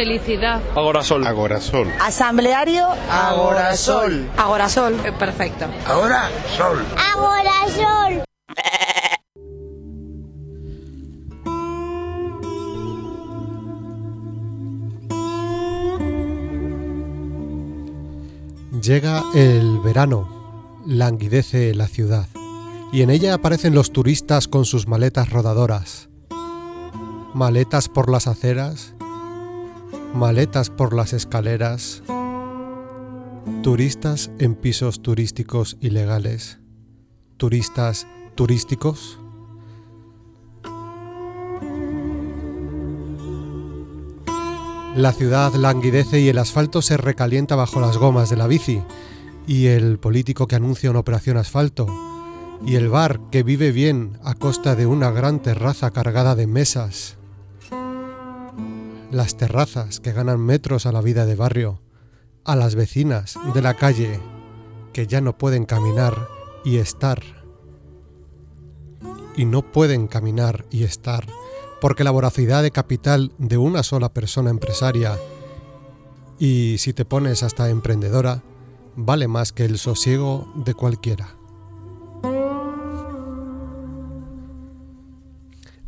Felicidad. Agorasol. Agorasol. Asambleario. Agorasol. Agorasol. Eh, perfecto. Ahora sol. Agorasol. Llega el verano, languidece la ciudad, y en ella aparecen los turistas con sus maletas rodadoras. Maletas por las aceras, maletas por las escaleras, turistas en pisos turísticos ilegales, turistas turísticos. La ciudad languidece y el asfalto se recalienta bajo las gomas de la bici, y el político que anuncia una operación asfalto, y el bar que vive bien a costa de una gran terraza cargada de mesas. Las terrazas que ganan metros a la vida de barrio, a las vecinas de la calle que ya no pueden caminar y estar. Y no pueden caminar y estar porque la voracidad de capital de una sola persona empresaria, y si te pones hasta emprendedora, vale más que el sosiego de cualquiera.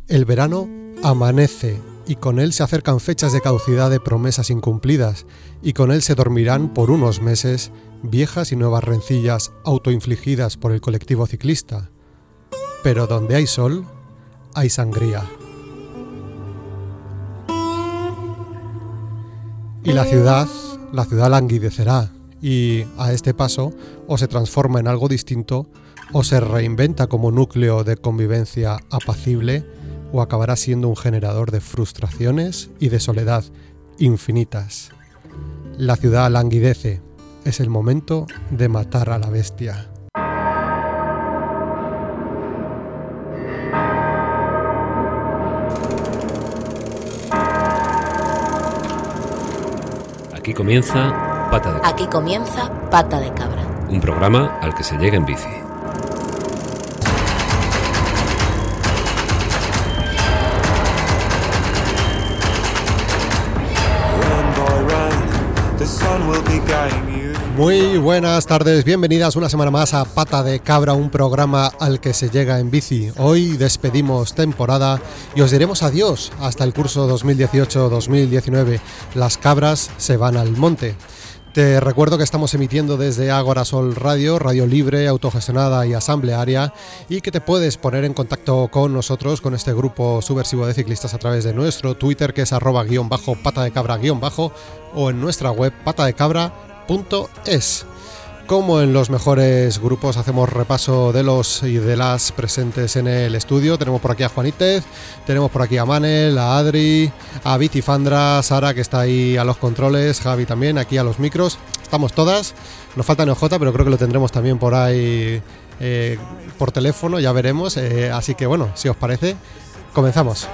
El verano amanece y con él se acercan fechas de caducidad de promesas incumplidas y con él se dormirán por unos meses viejas y nuevas rencillas autoinfligidas por el colectivo ciclista. Pero donde hay sol, hay sangría. Y la ciudad, la ciudad languidecerá y a este paso o se transforma en algo distinto o se reinventa como núcleo de convivencia apacible o acabará siendo un generador de frustraciones y de soledad infinitas. La ciudad languidece, es el momento de matar a la bestia. Aquí comienza Pata de Cabra, Aquí comienza Pata de Cabra. un programa al que se llega en bici. Muy buenas tardes, bienvenidas una semana más a Pata de Cabra, un programa al que se llega en bici. Hoy despedimos temporada y os diremos adiós hasta el curso 2018-2019. Las cabras se van al monte. Te recuerdo que estamos emitiendo desde Agora Sol Radio, radio libre, autogestionada y asamblearia, y que te puedes poner en contacto con nosotros, con este grupo subversivo de ciclistas a través de nuestro Twitter, que es arroba guion bajo pata de cabra guion bajo, o en nuestra web patadecabra.es. Como en los mejores grupos hacemos repaso de los y de las presentes en el estudio. Tenemos por aquí a Juanítez, tenemos por aquí a Manel, a Adri, a Fandra, Sara que está ahí a los controles, Javi también, aquí a los micros. Estamos todas. Nos falta NJ, pero creo que lo tendremos también por ahí eh, por teléfono, ya veremos. Eh, así que bueno, si os parece, comenzamos.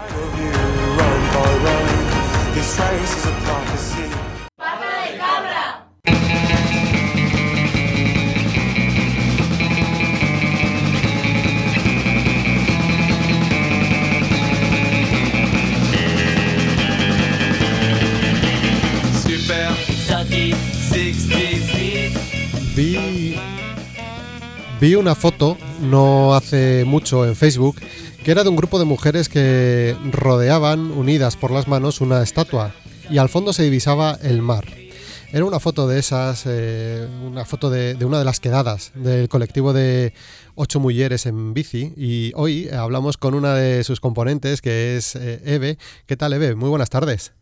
Vi una foto no hace mucho en Facebook que era de un grupo de mujeres que rodeaban unidas por las manos una estatua y al fondo se divisaba el mar. Era una foto de esas, eh, una foto de, una de las quedadas del colectivo de ocho mujeres en bici y hoy hablamos con una de sus componentes que es eh, Eve. ¿Qué tal Eve? Muy buenas tardes.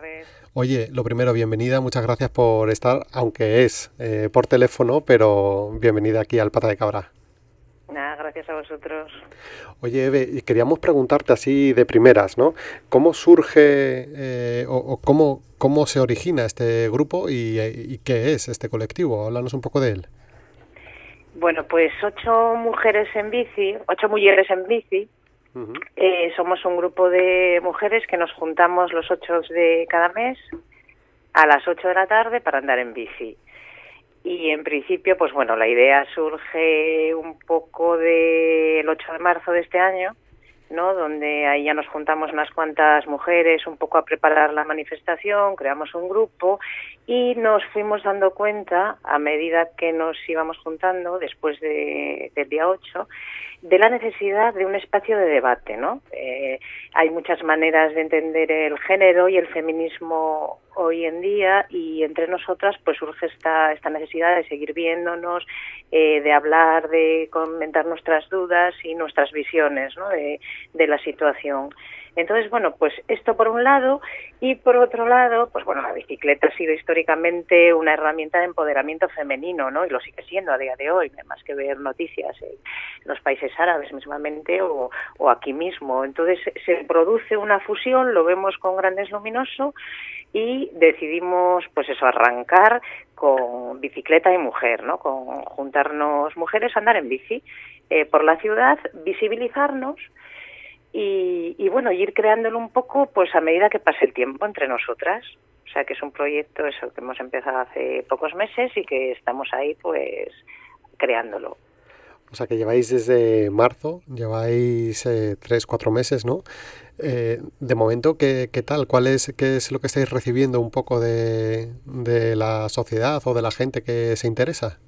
Tardes. Oye, lo primero, bienvenida, muchas gracias por estar, aunque es eh, por teléfono, pero bienvenida aquí al Pata de Cabra. Nada, gracias a vosotros. Oye, Eve, queríamos preguntarte así de primeras, ¿no? ¿Cómo surge eh, o, o cómo, cómo se origina este grupo y, y qué es este colectivo? Háblanos un poco de él. Bueno, pues ocho mujeres en bici, ocho mujeres en bici. Eh, somos un grupo de mujeres que nos juntamos los ocho de cada mes a las ocho de la tarde para andar en bici. Y en principio, pues bueno, la idea surge un poco del 8 de marzo de este año, ¿no? Donde ahí ya nos juntamos unas cuantas mujeres un poco a preparar la manifestación, creamos un grupo y nos fuimos dando cuenta a medida que nos íbamos juntando después de, del día 8 de la necesidad de un espacio de debate, ¿no? Eh, hay muchas maneras de entender el género y el feminismo hoy en día y entre nosotras pues surge esta, esta necesidad de seguir viéndonos, eh, de hablar, de comentar nuestras dudas y nuestras visiones ¿no? de, de la situación. Entonces, bueno, pues esto por un lado y por otro lado, pues bueno, la bicicleta ha sido históricamente una herramienta de empoderamiento femenino, ¿no? Y lo sigue siendo a día de hoy, más que ver noticias en los países árabes mismamente o, o aquí mismo. Entonces se produce una fusión, lo vemos con Grandes Luminoso y decidimos, pues eso, arrancar con bicicleta y mujer, ¿no? Con juntarnos mujeres, andar en bici eh, por la ciudad, visibilizarnos y, y, bueno, ir creándolo un poco pues a medida que pase el tiempo entre nosotras. O sea que es un proyecto eso que hemos empezado hace pocos meses y que estamos ahí pues creándolo. O sea que lleváis desde marzo, lleváis eh, tres, cuatro meses, ¿no? Eh, de momento, ¿qué, ¿qué, tal? ¿Cuál es, ¿Qué es lo que estáis recibiendo un poco de, de la sociedad o de la gente que se interesa?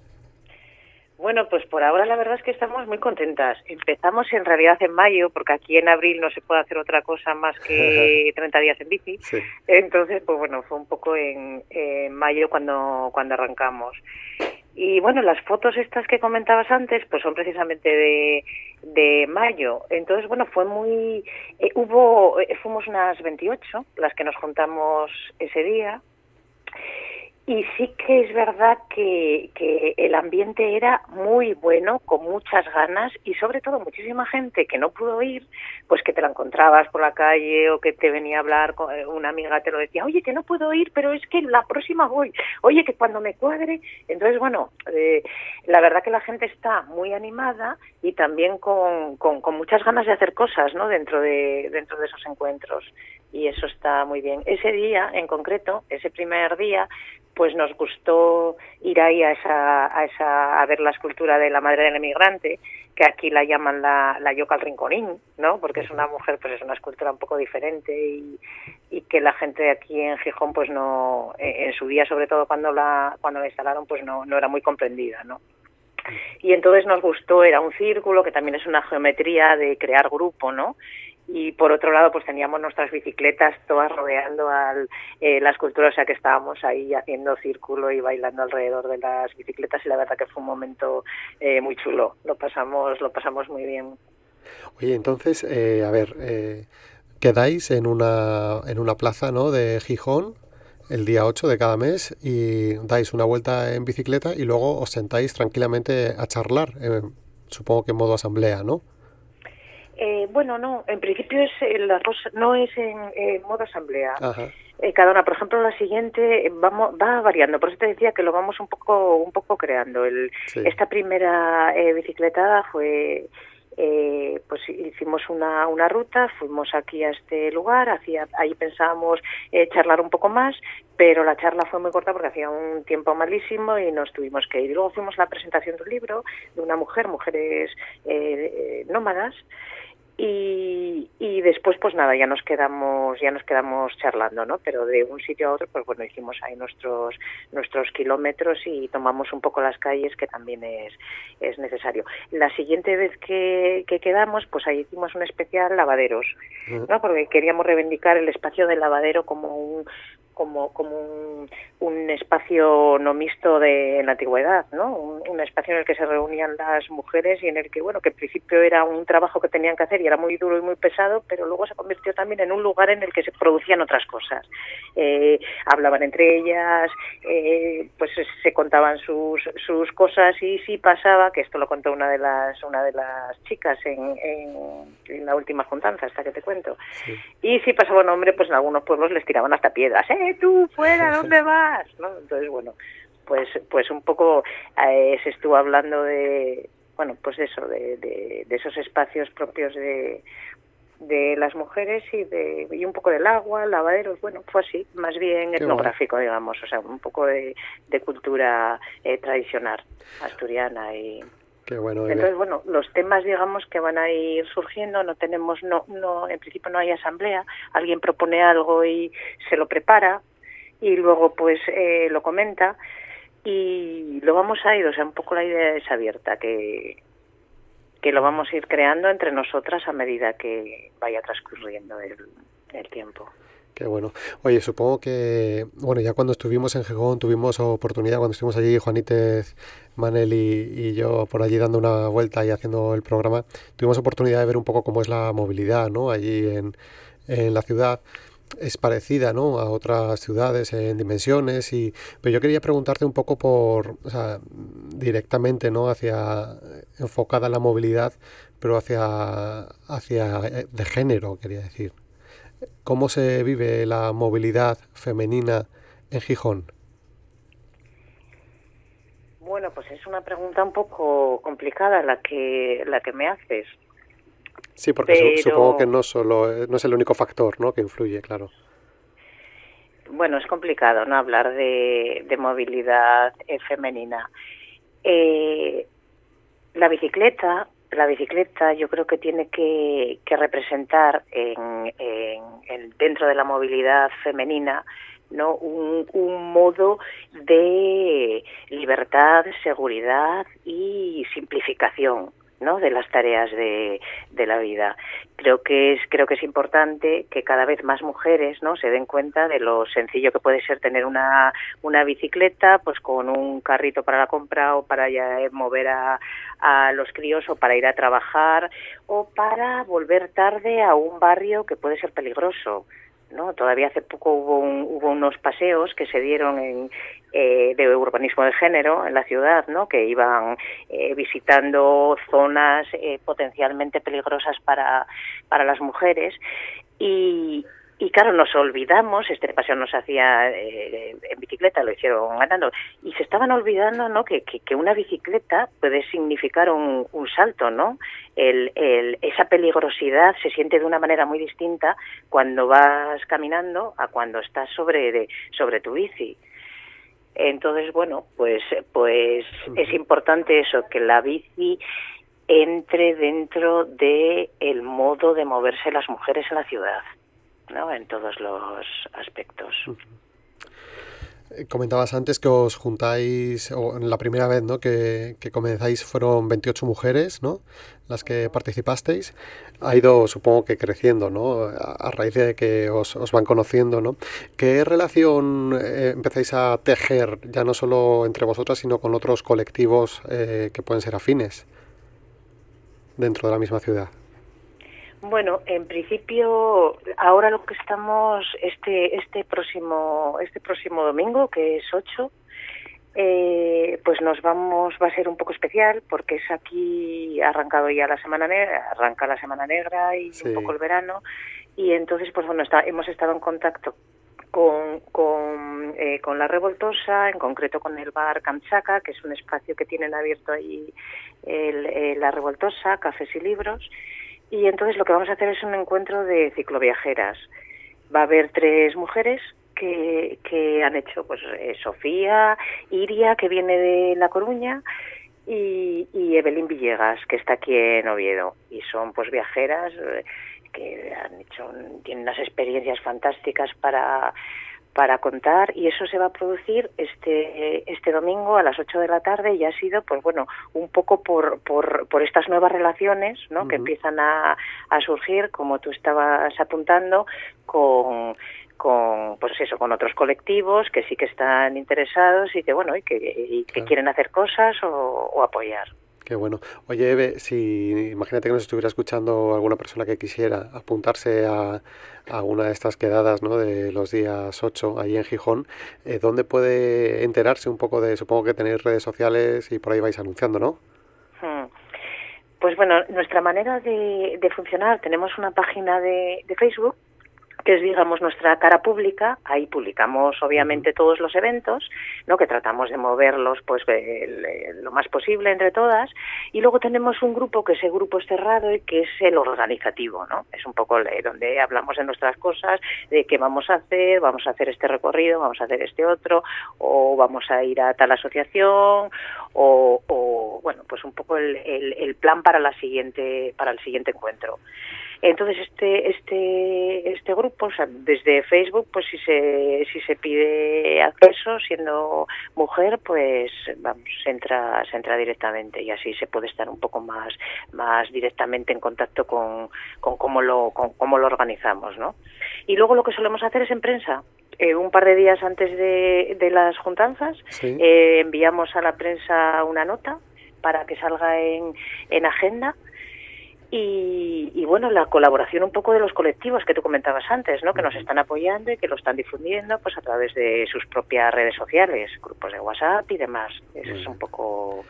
Bueno, pues por ahora la verdad es que estamos muy contentas. Empezamos en realidad en mayo, porque aquí en abril no se puede hacer otra cosa más que 30 días en bici. Sí. Entonces, pues bueno, fue un poco en, en mayo cuando, cuando arrancamos. Y bueno, las fotos estas que comentabas antes, pues son precisamente de, de mayo. Entonces, bueno, fue muy... Eh, hubo, eh, fuimos unas 28 las que nos juntamos ese día. Y sí que es verdad que, que, el ambiente era muy bueno, con muchas ganas y sobre todo muchísima gente que no pudo ir, pues que te la encontrabas por la calle o que te venía a hablar, eh, una amiga te lo decía, oye, que no puedo ir, pero es que la próxima voy, oye, que cuando me cuadre. Entonces, bueno, eh, la verdad que la gente está muy animada y también con, con, con muchas ganas de hacer cosas ¿no? dentro, de, dentro de esos encuentros y eso está muy bien. Ese día en concreto, ese primer día, pues nos gustó ir ahí a esa, a esa a ver la escultura de la madre del emigrante que aquí la llaman la, la yoca al rinconín no porque es una mujer pues es una escultura un poco diferente y, y que la gente de aquí en Gijón pues no en su día sobre todo cuando la cuando la instalaron pues no no era muy comprendida no y entonces nos gustó era un círculo que también es una geometría de crear grupo no y por otro lado pues teníamos nuestras bicicletas todas rodeando al, eh, la escultura, o sea que estábamos ahí haciendo círculo y bailando alrededor de las bicicletas y la verdad que fue un momento eh, muy chulo, lo pasamos, lo pasamos muy bien. Oye, entonces, eh, a ver, eh, quedáis en una, en una plaza ¿no? de Gijón el día 8 de cada mes y dais una vuelta en bicicleta y luego os sentáis tranquilamente a charlar, eh, supongo que en modo asamblea, ¿no? Eh, bueno, no, en principio es en la rosa, no es en, en modo asamblea. Eh, cada una, por ejemplo, la siguiente vamos, va variando, por eso te decía que lo vamos un poco, un poco creando. El, sí. Esta primera eh, bicicletada fue, eh, pues hicimos una, una ruta, fuimos aquí a este lugar, hacía, ahí pensábamos eh, charlar un poco más, pero la charla fue muy corta porque hacía un tiempo malísimo y nos tuvimos que ir. Luego fuimos a la presentación de un libro de una mujer, mujeres eh, nómadas, y, y después pues nada ya nos quedamos ya nos quedamos charlando no pero de un sitio a otro pues bueno hicimos ahí nuestros nuestros kilómetros y tomamos un poco las calles que también es es necesario. La siguiente vez que, que quedamos pues ahí hicimos un especial lavaderos no porque queríamos reivindicar el espacio del lavadero como un como, como un, un, espacio no mixto de en la antigüedad, ¿no? Un, un, espacio en el que se reunían las mujeres y en el que, bueno, que al principio era un trabajo que tenían que hacer y era muy duro y muy pesado, pero luego se convirtió también en un lugar en el que se producían otras cosas. Eh, hablaban entre ellas, eh, pues se contaban sus, sus cosas y sí pasaba, que esto lo contó una de las, una de las chicas en, en, en la última juntanza, hasta que te cuento. Sí. Y si pasaba un hombre, pues en algunos pueblos les tiraban hasta piedras, ¿eh? Tú fuera, ¿dónde vas? ¿No? Entonces, bueno, pues, pues un poco eh, se estuvo hablando de, bueno, pues eso, de, de, de esos espacios propios de, de las mujeres y de y un poco del agua, lavaderos, bueno, fue así, más bien etnográfico, digamos, o sea, un poco de, de cultura eh, tradicional asturiana y Qué bueno. Entonces, bueno, los temas, digamos, que van a ir surgiendo, no tenemos, no, no, en principio no hay asamblea, alguien propone algo y se lo prepara y luego pues eh, lo comenta y lo vamos a ir, o sea, un poco la idea es abierta, que, que lo vamos a ir creando entre nosotras a medida que vaya transcurriendo el, el tiempo. Qué bueno. Oye, supongo que, bueno, ya cuando estuvimos en Gijón tuvimos oportunidad, cuando estuvimos allí, Juanítez, Manel y, yo por allí dando una vuelta y haciendo el programa, tuvimos oportunidad de ver un poco cómo es la movilidad, ¿no? Allí en, en la ciudad es parecida ¿no? a otras ciudades en dimensiones y pero yo quería preguntarte un poco por o sea, directamente no hacia enfocada la movilidad pero hacia hacia eh, de género quería decir cómo se vive la movilidad femenina en Gijón bueno pues es una pregunta un poco complicada la que la que me haces Sí, porque supongo que no solo eh, no es el único factor, ¿no? Que influye, claro. Bueno, es complicado, ¿no? Hablar de, movilidad eh, femenina. Eh, la bicicleta, la bicicleta, yo creo que tiene que, representar en, dentro de la movilidad femenina no un, un, modo de libertad, seguridad y simplificación. ¿No? de las tareas de, de, la vida. Creo que es creo que es importante que cada vez más mujeres ¿no? se den cuenta de lo sencillo que puede ser tener una, una bicicleta pues con un carrito para la compra o para ya mover a, a los críos o para ir a trabajar o para volver tarde a un barrio que puede ser peligroso. ¿No? Todavía hace poco hubo, hubo unos paseos que se dieron en, eh, de urbanismo de género en la ciudad, ¿no? que iban eh, visitando zonas eh, potencialmente peligrosas para, para las mujeres y, y claro, nos olvidamos, este paseo nos hacía eh, en bicicleta, lo hicieron ganando, y se estaban olvidando ¿no? que, que, una bicicleta puede significar un, un salto, ¿no? El, el, esa peligrosidad se siente de una manera muy distinta cuando vas caminando a cuando estás sobre, de, sobre tu bici. Entonces, bueno, pues, pues es importante eso, que la bici entre dentro de el modo de moverse las mujeres en la ciudad. En todos los aspectos. Eh, comentabas antes que os juntáis, o la primera vez ¿no? que, comenzáis fueron 28 mujeres, ¿no? Las que participasteis. Ha ido, supongo que creciendo, ¿no? A, raíz de que os, van conociendo, ¿no? ¿Qué relación eh, empezáis a tejer, ya no solo entre vosotras, sino con otros colectivos eh, que pueden ser afines dentro de la misma ciudad? Bueno, en principio, ahora lo que estamos este este próximo este próximo domingo, que es 8, eh, pues nos vamos va a ser un poco especial porque es aquí ha arrancado ya la semana negra, arranca la semana negra y un poco el verano. Y entonces pues bueno está, hemos estado en contacto con, con, eh, con, la Revoltosa, en concreto con el bar Kamchaka, que es un espacio que tienen abierto ahí el, la Revoltosa, cafés y libros, y entonces lo que vamos a hacer es un encuentro de cicloviajeras. Va a haber tres mujeres que, que han hecho, pues eh, Sofía, Iria, que viene de La Coruña, y, y Evelyn Villegas, que está aquí en Oviedo. Y son pues viajeras eh, que han hecho, tienen unas experiencias fantásticas para para contar y eso se va a producir este este domingo a las 8 de la tarde y ha sido pues bueno un poco por por, por estas nuevas relaciones ¿no? que empiezan a, a surgir como tú estabas apuntando con con pues eso con otros colectivos que sí que están interesados y que bueno y que, que quieren hacer cosas o, o apoyar Qué bueno. Oye, Eve, si imagínate que nos estuviera escuchando alguna persona que quisiera apuntarse a, a una de estas quedadas ¿no? de los días 8 ahí en Gijón, eh, ¿dónde puede enterarse un poco de, supongo que tenéis redes sociales y por ahí vais anunciando, ¿no? Hmm. Pues bueno, nuestra manera de, de funcionar, tenemos una página de, de Facebook que es digamos nuestra cara pública ahí publicamos obviamente todos los eventos no que tratamos de moverlos pues lo más posible entre todas y luego tenemos un grupo que ese grupo es cerrado y que es el organizativo no es un poco donde hablamos de nuestras cosas de qué vamos a hacer vamos a hacer este recorrido vamos a hacer este otro o vamos a ir a tal asociación o, bueno pues un poco el, el plan para la siguiente para el siguiente encuentro entonces este este este grupo, o sea, desde Facebook, pues si se si se pide acceso siendo mujer, pues vamos, se entra se entra directamente. Y así se puede estar un poco más más directamente en contacto con, con cómo lo con cómo lo organizamos, ¿no? Y luego lo que solemos hacer es en prensa, eh, un par de días antes de, de las juntanzas eh, enviamos a la prensa una nota para que salga en, en agenda y, bueno, la colaboración un poco de los colectivos que tú comentabas antes, ¿no? Que nos están apoyando y que lo están difundiendo pues a través de sus propias redes sociales, grupos de WhatsApp y demás. Esa es un poco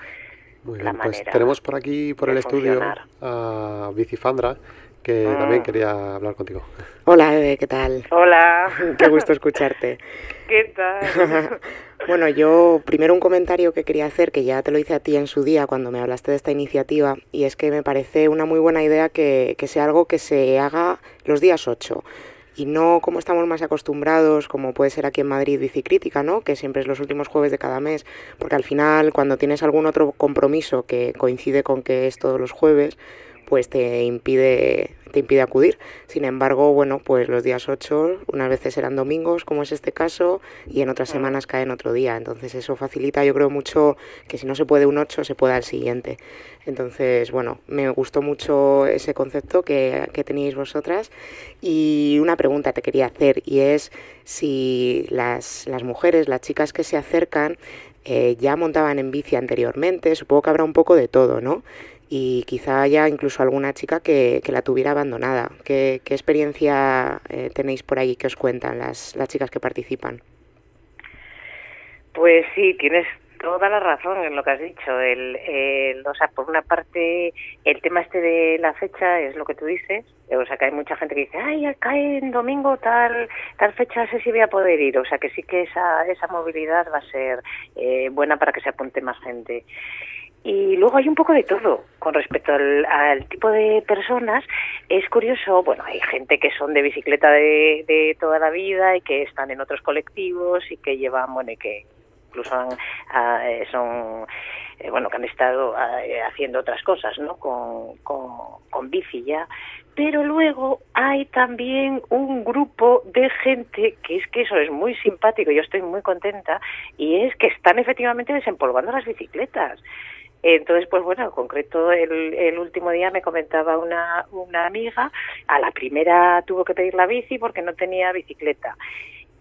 la pues manera. tenemos por aquí, por el estudio, a Bicifandra, que mm. también quería hablar contigo. Hola, Eve, ¿qué tal? Hola. Qué gusto escucharte. ¿Qué tal? bueno, yo primero un comentario que quería hacer, que ya te lo hice a ti en su día cuando me hablaste de esta iniciativa, y es que me parece una muy buena idea que, que sea algo que se haga los días 8 y no como estamos más acostumbrados, como puede ser aquí en Madrid Bicicrítica, ¿no? que siempre es los últimos jueves de cada mes, porque al final cuando tienes algún otro compromiso que coincide con que es todos los jueves, pues te impide, te impide acudir. Sin embargo, bueno, pues los días 8 unas veces serán domingos, como es este caso, y en otras semanas caen otro día. Entonces eso facilita, yo creo mucho que si no se puede un 8, se pueda el siguiente. Entonces, bueno, me gustó mucho ese concepto que, que tenéis vosotras. Y una pregunta te quería hacer, y es si las, las mujeres, las chicas que se acercan, eh, ya montaban en bici anteriormente, supongo que habrá un poco de todo, ¿no? Y quizá haya incluso alguna chica que, que la tuviera abandonada. ¿Qué, qué experiencia eh, tenéis por ahí que os cuentan las, las chicas que participan? Pues sí, tienes toda la razón en lo que has dicho. El, o sea, por una parte, el tema este de la fecha es lo que tú dices. O sea, que hay mucha gente que dice, ay, cae en domingo tal tal fecha, sé si voy a poder ir. O sea, que sí que esa, esa movilidad va a ser eh, buena para que se apunte más gente. Y luego hay un poco de todo con respecto al, tipo de personas. Es curioso, bueno, hay gente que son de bicicleta de, de toda la vida y que están en otros colectivos y que llevan, bueno, y que incluso han, ah, eh, son, eh, bueno, que han estado ah, eh, haciendo otras cosas, ¿no? Con, con, con bici ya. Pero luego hay también un grupo de gente que es que eso es muy simpático, yo estoy muy contenta, y es que están efectivamente desempolvando las bicicletas. Entonces, pues bueno, en concreto el, el último día me comentaba una, una amiga, a la primera tuvo que pedir la bici porque no tenía bicicleta.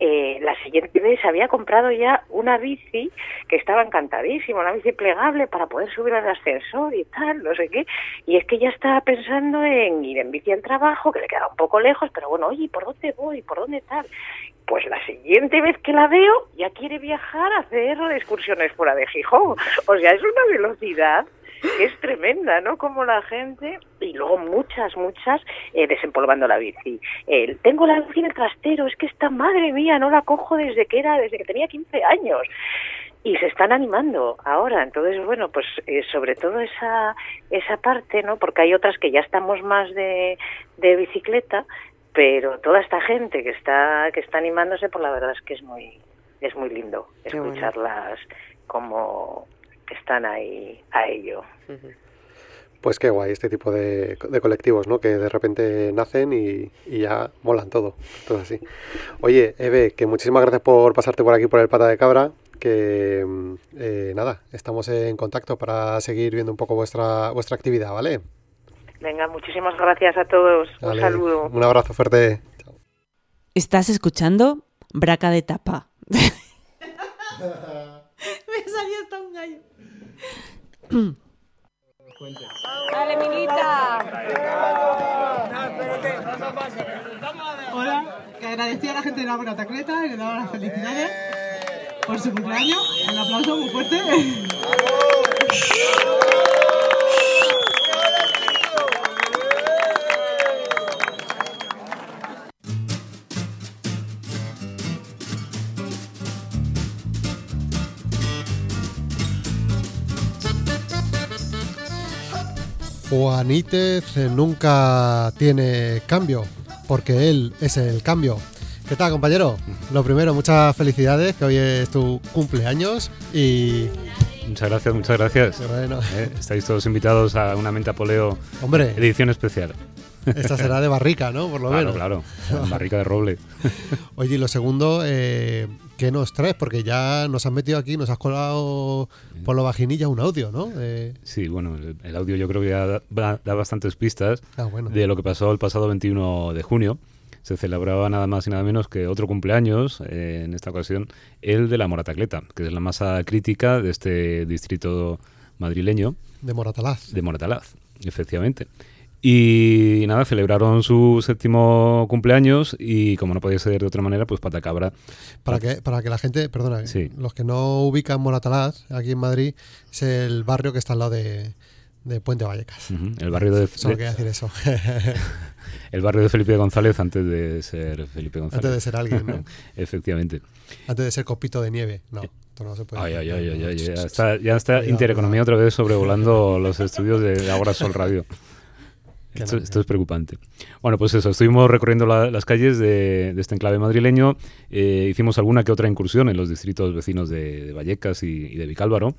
Eh, la siguiente vez había comprado ya una bici que estaba encantadísima, una bici plegable para poder subir al ascensor y tal, no sé qué. Y es que ya estaba pensando en ir en bici al trabajo, que le queda un poco lejos, pero bueno, oye, ¿por dónde voy? ¿Por dónde tal? Pues la siguiente vez que la veo ya quiere viajar a hacer excursiones fuera de Gijón. O sea, es una velocidad es tremenda, ¿no? Como la gente, y luego muchas, muchas, eh, desempolvando la bici. tengo la bici en el trastero, es que esta madre mía, no la cojo desde que era, desde que tenía 15 años. Y se están animando ahora, entonces bueno, pues eh, sobre todo esa esa parte, ¿no? Porque hay otras que ya estamos más de, de bicicleta, pero toda esta gente que está que está animándose, pues la verdad es que es muy es muy lindo escucharlas como están ahí a ello. Pues qué guay este tipo de, colectivos, ¿no? Que de repente nacen y, ya molan todo, todo así. Oye, Eve, que muchísimas gracias por pasarte por aquí por el Pata de Cabra, que eh, nada, estamos en contacto para seguir viendo un poco vuestra, vuestra actividad, ¿vale? Venga, muchísimas gracias a todos. un saludo. Un abrazo fuerte. Estás escuchando Braca de Tapa. Me salió hasta un gallo. Dale, Milita. Hola, que agradecía a la gente de la Buena Tacleta y le daba las felicidades por su cumpleaños. Un aplauso muy fuerte. Juanítez nunca tiene cambio, porque él es el cambio. ¿Qué tal, compañero? Lo primero, muchas felicidades, que hoy es tu cumpleaños y... Muchas gracias, muchas gracias. Eh, estáis todos invitados a una Menta Poleo Hombre, edición especial. Esta será de barrica, ¿no? Por lo claro, menos. Claro, barrica de roble. Oye, y lo segundo, eh, ¿qué nos traes? Porque ya nos has metido aquí, nos has colado por la vaginilla un audio, ¿no? Eh, Sí, bueno, el, audio yo creo que ya da, da- da bastantes pistas Ah, bueno. de lo que pasó el pasado 21 de junio. Se celebraba nada más y nada menos que otro cumpleaños, eh, en esta ocasión el de la Moratacleta, que es la masa crítica de este distrito madrileño de Moratalaz. de Moratalaz, efectivamente. Y nada, celebraron su séptimo cumpleaños y como no podía ser de otra manera, pues Patacabra. Para que, para que la gente, perdona, Sí. los que no ubican Moratalaz, aquí en Madrid, es el barrio que está al lado de, de Puente Vallecas. El barrio de, Solo quería decir eso. el barrio de Felipe González antes de ser Felipe González. Antes de ser alguien, ¿no? Efectivamente. Antes de ser copito de nieve. No, esto no se puede. Ay, ay, ay, ay, ay, ya está, ya está Cuidado, Intereconomía otra vez sobrevolando los estudios de Ahora Sol Radio. Esto, esto es preocupante. Bueno, pues eso, estuvimos recorriendo la- las calles de, este enclave madrileño, eh, hicimos alguna que otra incursión en los distritos vecinos de, Vallecas y, de Vicálvaro,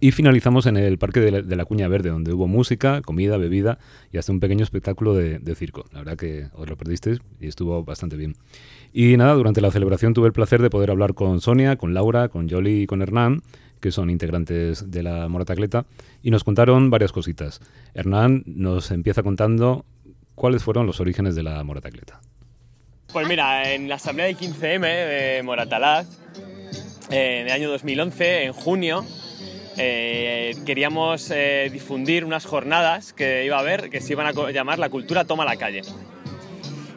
y finalizamos en el Parque de la, Cuña Verde, donde hubo música, comida, bebida y hasta un pequeño espectáculo de, circo. La verdad que os lo perdisteis y estuvo bastante bien. Y nada, durante la celebración tuve el placer de poder hablar con Sonia, con Laura, con Yoli y con Hernán, que son integrantes de la Moratacleta, y nos contaron varias cositas. Hernán nos empieza contando cuáles fueron los orígenes de la Moratacleta. Pues mira, en la asamblea del 15M de Moratalaz, en el año 2011, en junio, eh, queríamos eh, difundir unas jornadas que iba a haber que se iban a llamar La cultura toma la calle.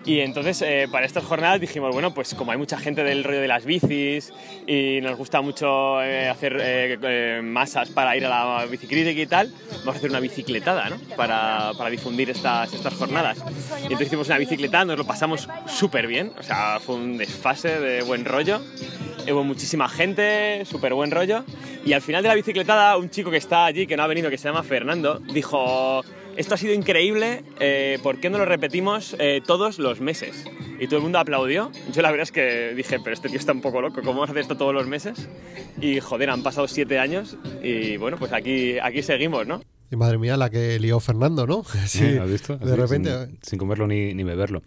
Y entonces eh, para estas jornadas dijimos, bueno, pues como hay mucha gente del rollo de las bicis y nos gusta mucho eh, hacer eh, eh, masas para ir a la biciclítica y tal, vamos a hacer una bicicletada, ¿no? Para, para difundir estas, estas jornadas. Y entonces hicimos una bicicletada, nos lo pasamos súper bien, o sea, fue un desfase de buen rollo. Hubo muchísima gente, súper buen rollo. Y al final de la bicicletada, un chico que está allí, que no ha venido, que se llama Fernando, dijo, esto ha sido increíble, eh, ¿por qué no lo repetimos eh, todos los meses? Y todo el mundo aplaudió. Yo la verdad es que dije, pero este tío está un poco loco, ¿cómo vamos a hacer esto todos los meses? Y joder, han pasado siete años y bueno, pues aquí, aquí seguimos, ¿no? Y madre mía, la que lió Fernando, ¿no? Sí, ¿Eh? ¿Has visto? De repente. Sin, sin comerlo ni, ni beberlo.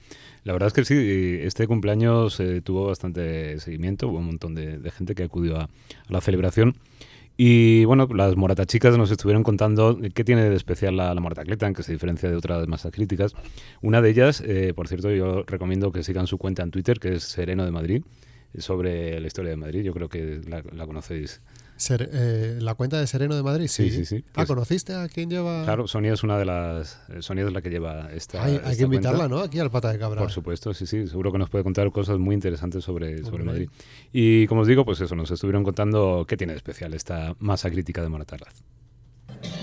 La verdad es que sí, este cumpleaños eh, tuvo bastante seguimiento, hubo un montón de, de gente que acudió a, a la celebración. Y bueno, las moratachicas nos estuvieron contando qué tiene de especial la, la moratacleta, en que se diferencia de otras masas críticas. Una de ellas, eh, por cierto, yo recomiendo que sigan su cuenta en Twitter, que es Sereno de Madrid, sobre la historia de Madrid. Yo creo que la, la conocéis. Ser- eh, ¿La cuenta de Sereno de Madrid? Sí, sí, sí. Ah, Es- ¿conociste a quién lleva? Claro, Sonia es una de las. Sonia es la que lleva esta. Hay, hay esta que invitarla, cuenta. ¿no? Aquí al pata de cabra. Por supuesto, sí, sí. Seguro que nos puede contar cosas muy interesantes sobre, sobre. Madrid. Y como os digo, pues eso, nos estuvieron contando qué tiene de especial esta masa crítica de Moratalaz.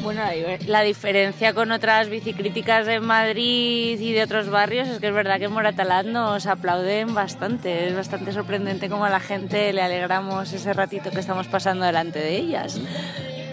Bueno, la diferencia con otras bicicríticas de Madrid y de otros barrios es que es verdad que en Moratalaz nos aplauden bastante. Es bastante sorprendente cómo a la gente le alegramos ese ratito que estamos pasando delante de ellas.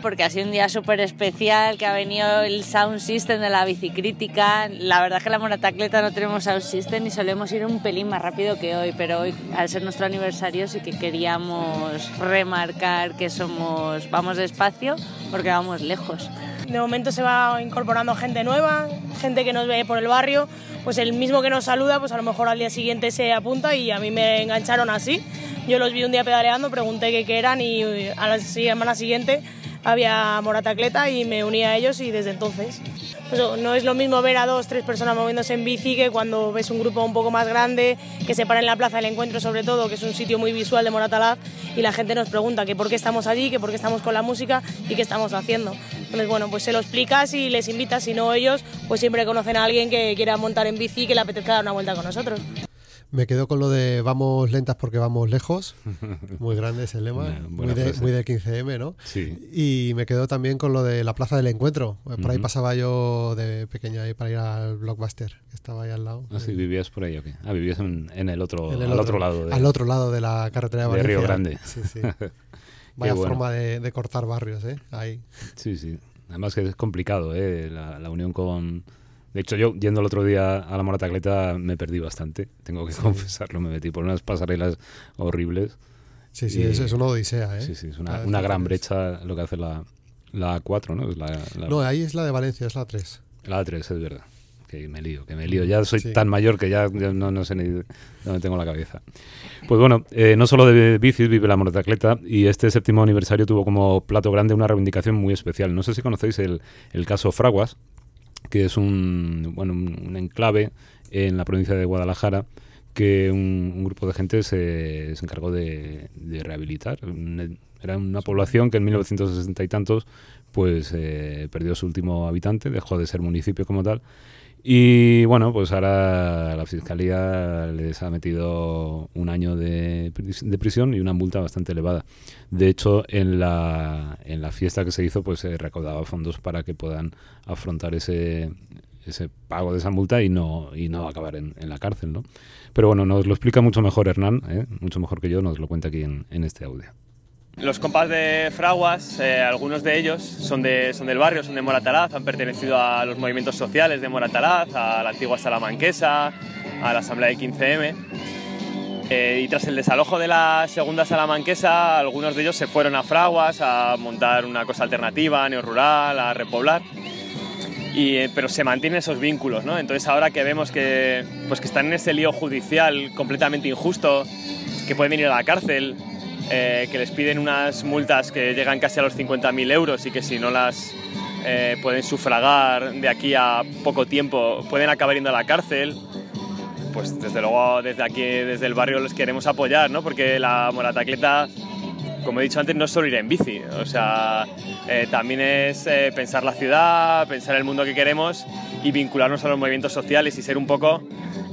Porque ha sido un día súper especial, que ha venido el sound system de la bicicrítica. La verdad es que la Moratacleta no tenemos sound system y solemos ir un pelín más rápido que hoy, pero hoy, al ser nuestro aniversario, sí que queríamos remarcar que somos, vamos despacio porque vamos lejos. De momento se va incorporando gente nueva, gente que nos ve por el barrio, pues el mismo que nos saluda, pues a lo mejor al día siguiente se apunta y a mí me engancharon así. Yo los vi un día pedaleando, pregunté qué, qué eran y a la semana siguiente había Moratacleta y me uní a ellos y desde entonces. Pues no es lo mismo ver a dos, tres personas moviéndose en bici que cuando ves un grupo un poco más grande que se para en la plaza del encuentro sobre todo, que es un sitio muy visual de Moratalaz y la gente nos pregunta que por qué estamos allí, que por qué estamos con la música y qué estamos haciendo. Entonces, bueno, pues se lo explicas y les invitas, si no ellos, pues siempre conocen a alguien que quiera montar en bici y que le apetezca dar una vuelta con nosotros. Me quedo con lo de vamos lentas porque vamos lejos. Muy grande ese lema. Muy, de, muy de 15M, ¿no? Sí. Y me quedo también con lo de la plaza del encuentro. Por ahí pasaba yo de pequeño ahí para ir al Blockbuster, que estaba ahí al lado. Ah, sí, vivías por ahí, ¿o qué? Ah, vivías en, en el otro, En el al otro, lado. De, al otro lado de la carretera de, de Río Valencia. Grande. Sí, sí. Vaya bueno. forma de, de cortar barrios, ¿eh? Ahí. Sí, sí. Además que es complicado, ¿eh? la, unión con... De hecho, yo yendo el otro día a la moratacleta me perdí bastante, tengo que confesarlo, me metí por unas pasarelas horribles. Sí, sí, es, una odisea, ¿eh? Sí, sí, es una, una gran brecha lo que hace la, la 4, ¿no? No, ahí es la de Valencia, es la 3. La 3, es verdad. Que me lío, que me lío. Ya soy tan mayor que ya, no, no, sé ni dónde tengo la cabeza. Pues bueno, eh, no solo de bicis vive la monotacleta y este séptimo aniversario tuvo como plato grande una reivindicación muy especial. No sé si conocéis el, el caso Fraguas, que es un, bueno, un enclave en la provincia de Guadalajara que un, grupo de gente se, se encargó de, rehabilitar. Era una población que en 1960 y tantos pues eh, perdió su último habitante, dejó de ser municipio como tal. Y bueno, pues ahora la Fiscalía les ha metido un año de, de, prisión y una multa bastante elevada. De hecho, en la, en la fiesta que se hizo, pues se recaudaba fondos para que puedan afrontar ese, ese pago de esa multa y no, y no acabar en, en la cárcel, ¿no? Pero bueno, nos lo explica mucho mejor Hernán, ¿eh? mucho mejor que yo, nos lo cuenta aquí en, en este audio. Los compas de Fraguas, eh, algunos de ellos son, de, son del barrio, son de Moratalaz, han pertenecido a los movimientos sociales de Moratalaz, a la antigua Salamanquesa, a la Asamblea de 15M. Eh, y tras el desalojo de la segunda Salamanquesa, algunos de ellos se fueron a Fraguas a montar una cosa alternativa, neorrural, a repoblar. Eh, pero se mantienen esos vínculos, ¿no? Entonces ahora que vemos que, pues que están en ese lío judicial completamente injusto, que pueden ir a la cárcel, eh, que les piden unas multas que llegan casi a los 50.000 euros y que si no las eh, pueden sufragar de aquí a poco tiempo pueden acabar yendo a la cárcel, pues desde luego desde aquí, desde el barrio les queremos apoyar, ¿no? Porque la moratacleta como he dicho antes, no es solo ir en bici, o sea, eh, también es eh, pensar la ciudad, pensar el mundo que queremos y vincularnos a los movimientos sociales y ser un poco,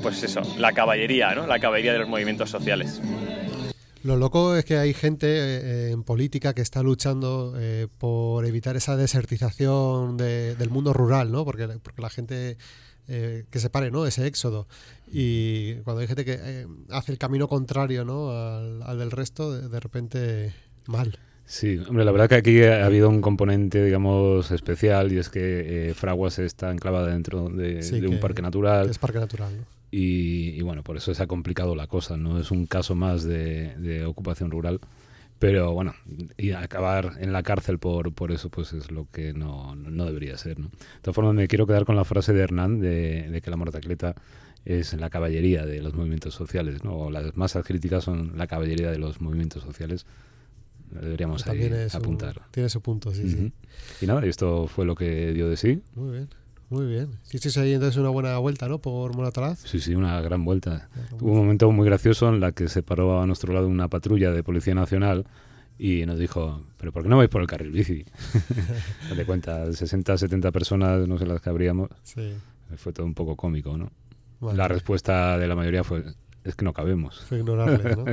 pues eso, la caballería, ¿no? La caballería de los movimientos sociales. Lo loco es que hay gente eh, en política que está luchando por evitar esa desertización del mundo rural, ¿no? Porque, porque la gente que se pare, ¿no? Ese éxodo. Y cuando hay gente que hace el camino contrario, ¿no? Al, del resto, de repente mal. Sí, hombre, la verdad que aquí ha habido un componente, digamos, especial y es que eh, Fraguas está enclavada dentro de, un parque natural. Es parque natural, Y, bueno, por eso se ha complicado la cosa, no es un caso más de, ocupación rural. Pero bueno, y acabar en la cárcel por, por eso, pues es lo que no, no debería ser. ¿no? De todas formas, me quiero quedar con la frase de Hernán de, de que la mortacleta es la caballería de los movimientos sociales, ¿no? O las masas críticas son la caballería de los movimientos sociales deberíamos apuntar. tiene su punto, sí, sí. Y nada, esto fue lo que dio de sí. Muy bien. Muy bien. Hicisteis ahí entonces una buena vuelta, ¿no? Por Moratalaz. Sí, sí, una gran vuelta. Hubo un momento muy gracioso en la que se paró a nuestro lado una patrulla de Policía Nacional y nos dijo, ¿pero por qué no vais por el carril bici? de cuenta, 60, 70 personas, no sé las que habríamos. Sí. Fue todo un poco cómico, ¿no? La respuesta de la mayoría fue, es que no cabemos. Fue ignorarle, ¿no?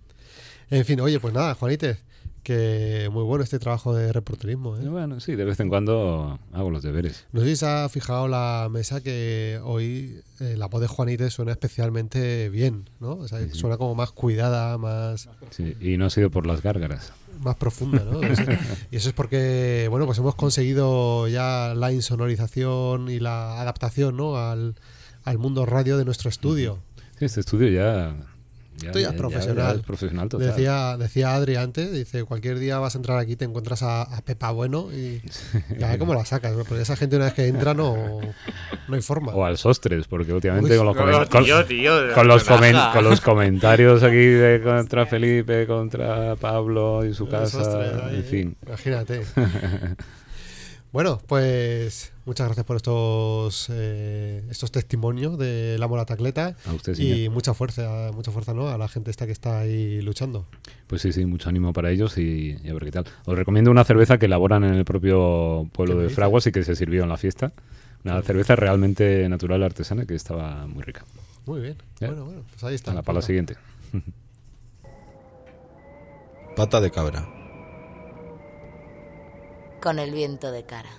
en fin, oye, pues nada, Juanite, que muy bueno este trabajo de reporterismo. ¿eh? Bueno, sí, de vez en cuando hago los deberes. No sé si se ha fijado la mesa que hoy eh, la voz de Juanite suena especialmente bien, ¿no? O sea, suena como más cuidada, más... Sí, y no ha sido por las gárgaras. Más profunda, ¿no? y eso es porque, bueno, pues hemos conseguido ya la insonorización y la adaptación, ¿no? Al, al mundo radio de nuestro estudio. Sí, este estudio ya ya, es profesional. profesional Decía, decía Adri antes, dice, cualquier día vas a entrar aquí, te encuentras a, Pepa Bueno y ya cómo la sacas, porque esa gente una vez que entra no, no hay forma. O al Sostres, porque últimamente con, los, con, los comentarios aquí de contra Felipe, contra Pablo y su casa, en fin. Imagínate. Bueno, pues muchas gracias por estos eh, estos testimonios de la moratacleta a usted, y mucha fuerza, mucha fuerza ¿no? a la gente esta que está ahí luchando. Pues sí, sí, mucho ánimo para ellos y, a ver qué tal. Os recomiendo una cerveza que elaboran en el propio pueblo de Fraguas y que se sirvió en la fiesta. Una cerveza realmente natural, artesana, que estaba muy rica. Muy bien. Bueno, bueno, pues ahí está. para la siguiente. Pata de cabra con el viento de cara.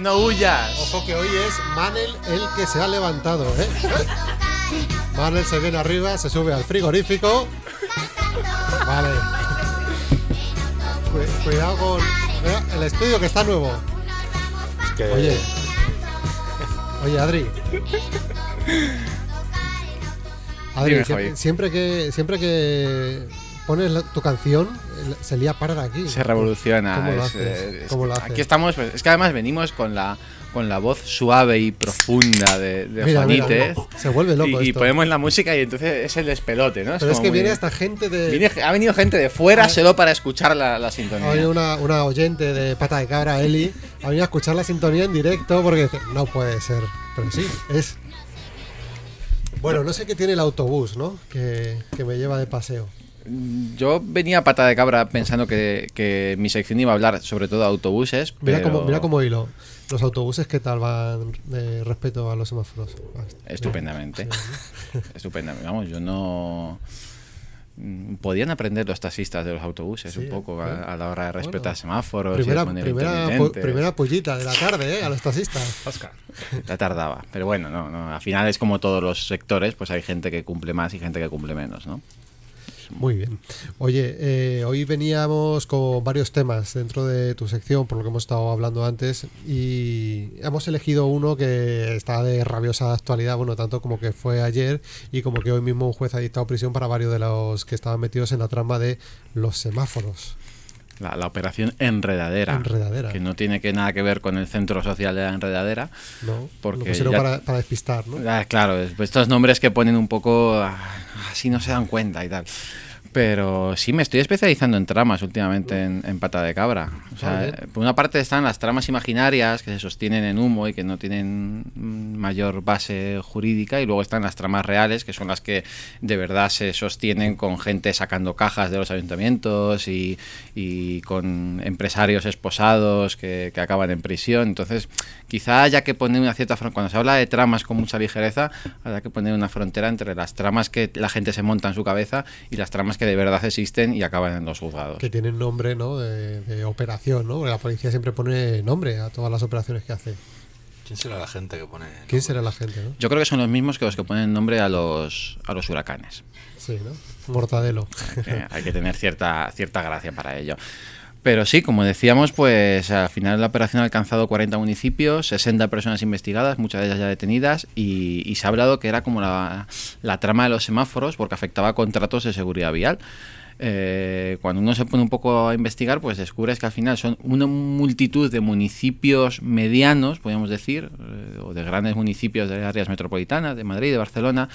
No huyas. Ojo que hoy es Manel el que se ha levantado, ¿eh? Manel se viene arriba, se sube al frigorífico. Vale. cuidado con el estudio que está nuevo. Oye. Oye, Adri. Adri, siempre, que siempre que pones tu canción, se lía para aquí. Se revoluciona. ¿Cómo lo haces? Aquí estamos, pues, es que además venimos con la con la voz suave y profunda de, de se vuelve loco. Y, ponemos la música y entonces es el despelote, ¿no? Pero es, que viene hasta gente de. ha venido gente de fuera ah. solo para escuchar la, la sintonía. Hay una, una, oyente de Pata de Cabra, Eli, ha venido a escuchar la sintonía en directo porque no puede ser. Pero sí, es. Bueno, no sé qué tiene el autobús, ¿no? Que, que me lleva de paseo. Yo venía a pata de cabra pensando que, que, mi sección iba a hablar sobre todo de autobuses. Mira, cómo, mira cómo hilo. ¿Los autobuses qué tal van de respeto a los semáforos? Estupendamente. Estupendamente. Vamos, yo no. Mm, podían aprender los taxistas de los autobuses un poco a, la hora de respetar semáforos. Primera, primera, pollita de la tarde ¿eh? a los taxistas. Oscar. Ya tardaba. Pero bueno, no, no, al final es como todos los sectores, pues hay gente que cumple más y gente que cumple menos, ¿no? Muy bien. Oye, eh, hoy veníamos con varios temas dentro de tu sección, por lo que hemos estado hablando antes, y hemos elegido uno que está de rabiosa actualidad, bueno, tanto como que fue ayer y como que hoy mismo un juez ha dictado prisión para varios de los que estaban metidos en la trama de los semáforos. La, operación enredadera, enredadera, que no tiene que nada que ver con el centro social de la enredadera. No, porque lo para, para, despistar, ¿no? Ah, claro, estos nombres que ponen un poco ah, así no se dan cuenta y tal. Pero sí, me estoy especializando en tramas últimamente en, pata de cabra. O sea, por una parte están las tramas imaginarias que se sostienen en humo y que no tienen mayor base jurídica, y luego están las tramas reales, que son las que de verdad se sostienen con gente sacando cajas de los ayuntamientos y, con empresarios esposados que, acaban en prisión. Entonces, quizá haya que poner una cierta cuando se habla de tramas con mucha ligereza, haya que poner una frontera entre las tramas que la gente se monta en su cabeza y las tramas que de verdad existen y acaban en los juzgados. Que tienen nombre ¿no? de, operación, ¿no? la policía siempre pone nombre a todas las operaciones que hace. ¿Quién será la gente que pone? ¿Quién será la gente? Yo creo que son los mismos que los que ponen nombre a los, a los huracanes. Sí, ¿no? Mortadelo. hay que tener cierta, cierta gracia para ello. Pero sí, como decíamos, pues al final la operación ha alcanzado 40 municipios, 60 personas investigadas, muchas de ellas ya detenidas, y, se ha hablado que era como la, la, trama de los semáforos porque afectaba a contratos de seguridad vial. Eh, cuando uno se pone un poco a investigar, pues descubres que al final son una multitud de municipios medianos, podríamos decir, eh, o de grandes municipios de áreas metropolitanas, de Madrid, de Barcelona,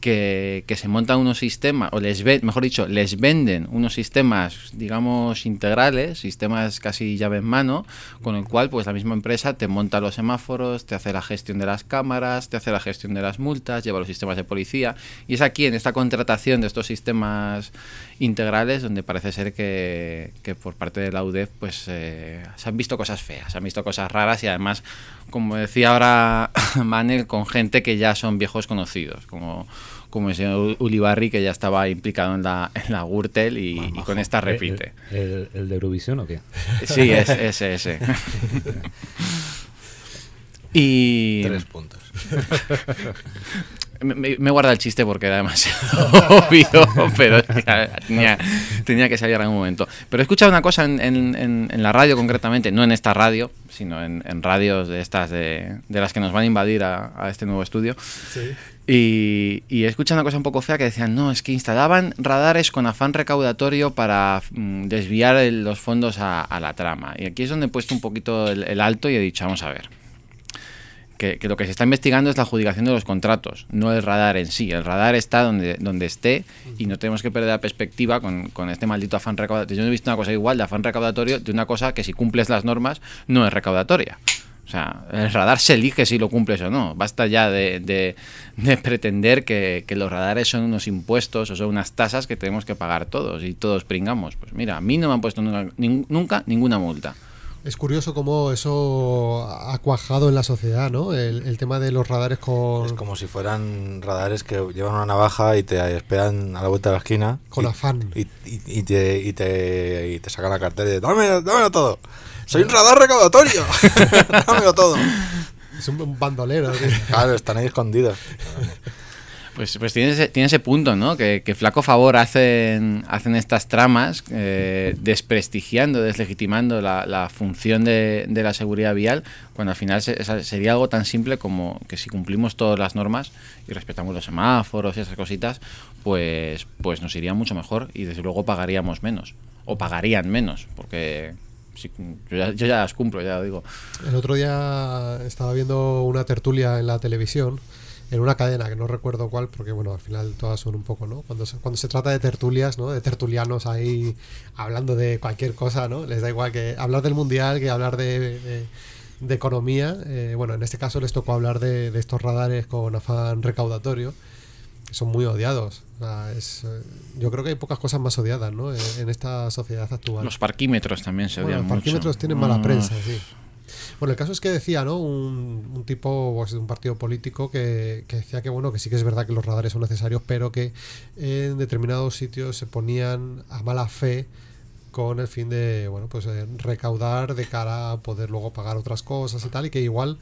que, se montan unos sistemas, o les mejor dicho, les venden unos sistemas, digamos, integrales, sistemas casi llave en mano, con el cual pues la misma empresa te monta los semáforos, te hace la gestión de las cámaras, te hace la gestión de las multas, lleva los sistemas de policía, y es aquí en esta contratación de estos sistemas integrales donde parece ser que, por parte de la UDEF pues eh, se han visto cosas feas, se han visto cosas raras y además, como decía ahora Manel, con gente que ya son viejos conocidos, como como el señor Ulibarri, que ya estaba implicado en la, en la Gürtel y, con esta repite. ¿El, de Eurovisión o qué? Sí, es, ese, ese. y... Tres puntos. Me, me guarda el chiste porque era demasiado obvio, pero tenía, tenía, que salir en algún momento. Pero he escuchado una cosa en, en, en la radio concretamente, no en esta radio, sino en, radios de estas de, de, las que nos van a invadir a, a este nuevo estudio. Sí. Y, y, he escuchado una cosa un poco fea que decían, no, es que instalaban radares con afán recaudatorio para mm, desviar los fondos a, a, la trama. Y aquí es donde he puesto un poquito el alto y he dicho, vamos a ver que, lo que se está investigando es la adjudicación de los contratos, no el radar en sí. El radar está donde, donde esté y no tenemos que perder la perspectiva con, con este maldito afán recaudatorio. Yo no he visto una cosa igual de afán recaudatorio de una cosa que si cumples las normas no es recaudatoria. O sea, el radar se elige si lo cumples o no. Basta ya de, de, pretender que, que, los radares son unos impuestos o son unas tasas que tenemos que pagar todos y todos pringamos. Pues mira, a mí no me han puesto nunca, nunca ninguna multa Es curioso cómo eso ha cuajado en la sociedad, ¿no? El, tema de los radares con... Es como si fueran radares que llevan una navaja y te esperan a la vuelta de la esquina. Con afán. Y, y, te, y, te, y te sacan la cartera y dame, dámelo todo. Soy un radar recaudatorio. dámelo todo. Es un bandolero. Claro, están ahí escondidos. Pues, pues tiene, ese, tiene ese punto, ¿no? Que, flaco favor hacen, hacen estas tramas eh, desprestigiando, deslegitimando la, función de, la seguridad vial, cuando al final sería algo tan simple como que si cumplimos todas las normas y respetamos los semáforos y esas cositas, pues, pues nos iría mucho mejor y desde luego pagaríamos menos. O pagarían menos, porque yo, ya, yo, ya, las cumplo, ya lo digo. El otro día estaba viendo una tertulia en la televisión en una cadena que no recuerdo cuál, porque bueno, al final todas son un poco, ¿no? Cuando se, cuando se trata de tertulias, ¿no? De tertulianos ahí hablando de cualquier cosa, ¿no? Les da igual que hablar del mundial que hablar de, de, economía. Eh, bueno, en este caso les tocó hablar de, de, estos radares con afán recaudatorio, que son muy odiados. es, eh, yo creo que hay pocas cosas más odiadas, ¿no? En, esta sociedad actual. Los parquímetros también se odian Los parquímetros tienen mala prensa, sí. Bueno, el caso es que decía, ¿no? Un, tipo pues, de un partido político que, decía que, bueno, que sí que es verdad que los radares son necesarios, pero que en determinados sitios se ponían a mala fe con el fin de, bueno, pues eh, recaudar de cara a poder luego pagar otras cosas y tal, y que igual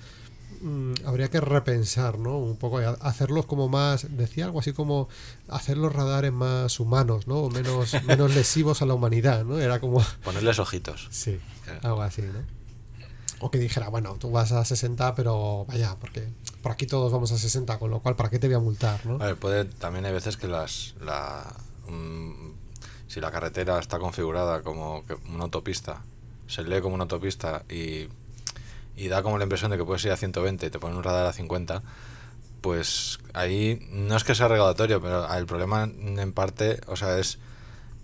mm, habría que repensar, ¿no? Un poco, hacerlos como más, decía algo así como hacer los radares más humanos, ¿no? O menos, menos lesivos a la humanidad, ¿no? Era como... Ponerles ojitos. Sí, algo así, ¿no? O que dijera, bueno, tú vas a 60, pero vaya, porque por aquí todos vamos a 60, con lo cual, ¿para qué te voy a multar? ¿no? A ver, puede, también hay veces que las, la, si la carretera está configurada como una autopista, se lee como una autopista y, y da como la impresión de que puedes ir a 120 y te ponen un radar a 50, pues ahí no es que sea regulatorio, pero el problema en parte, o sea, es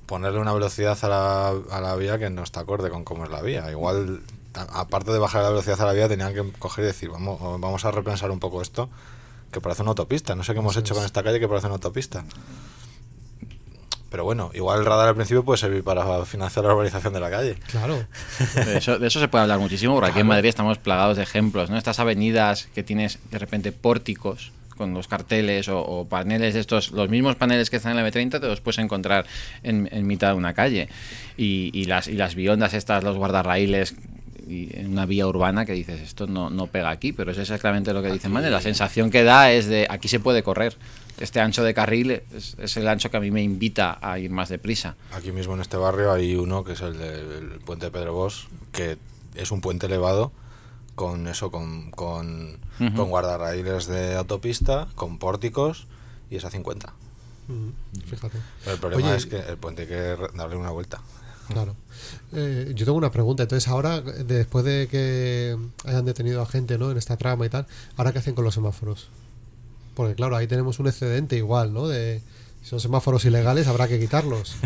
ponerle una velocidad a la, a la vía que no está acorde con cómo es la vía. Igual aparte de bajar la velocidad a la vía, tenían que coger y decir, vamos, vamos a repensar un poco esto, que parece una autopista. No sé qué hemos hecho con esta calle que parece una autopista. Pero bueno, igual el radar al principio puede servir para financiar la urbanización de la calle. Claro. De eso, de eso se puede hablar muchísimo, porque aquí en Madrid estamos plagados de ejemplos, ¿no? Estas avenidas que tienes de repente pórticos con los carteles o, paneles de estos, los mismos paneles que están en la M30 te los puedes encontrar en, mitad de una calle. Y, y, las, y las biondas estas, los guardarraíles en una vía urbana que dices, esto no, no pega aquí, pero es exactamente lo que dicen, ¿vale? La sensación que da es de, aquí se puede correr. Este ancho de carril es, el ancho que a mí me invita a ir más deprisa. Aquí mismo en este barrio hay uno que es el del puente de Pedro Bosch, que es un puente elevado con eso, con, con, guardarraíles de autopista, con pórticos y es a 50. Fíjate. Pero el problema es que el puente hay que darle una vuelta. Claro. Eh, yo tengo una pregunta. Entonces, ahora, después de que hayan detenido a gente ¿no? en esta trama y tal, ¿ahora qué hacen con los semáforos? Porque, claro, ahí tenemos un excedente igual, ¿no? De, si son semáforos ilegales, habrá que quitarlos.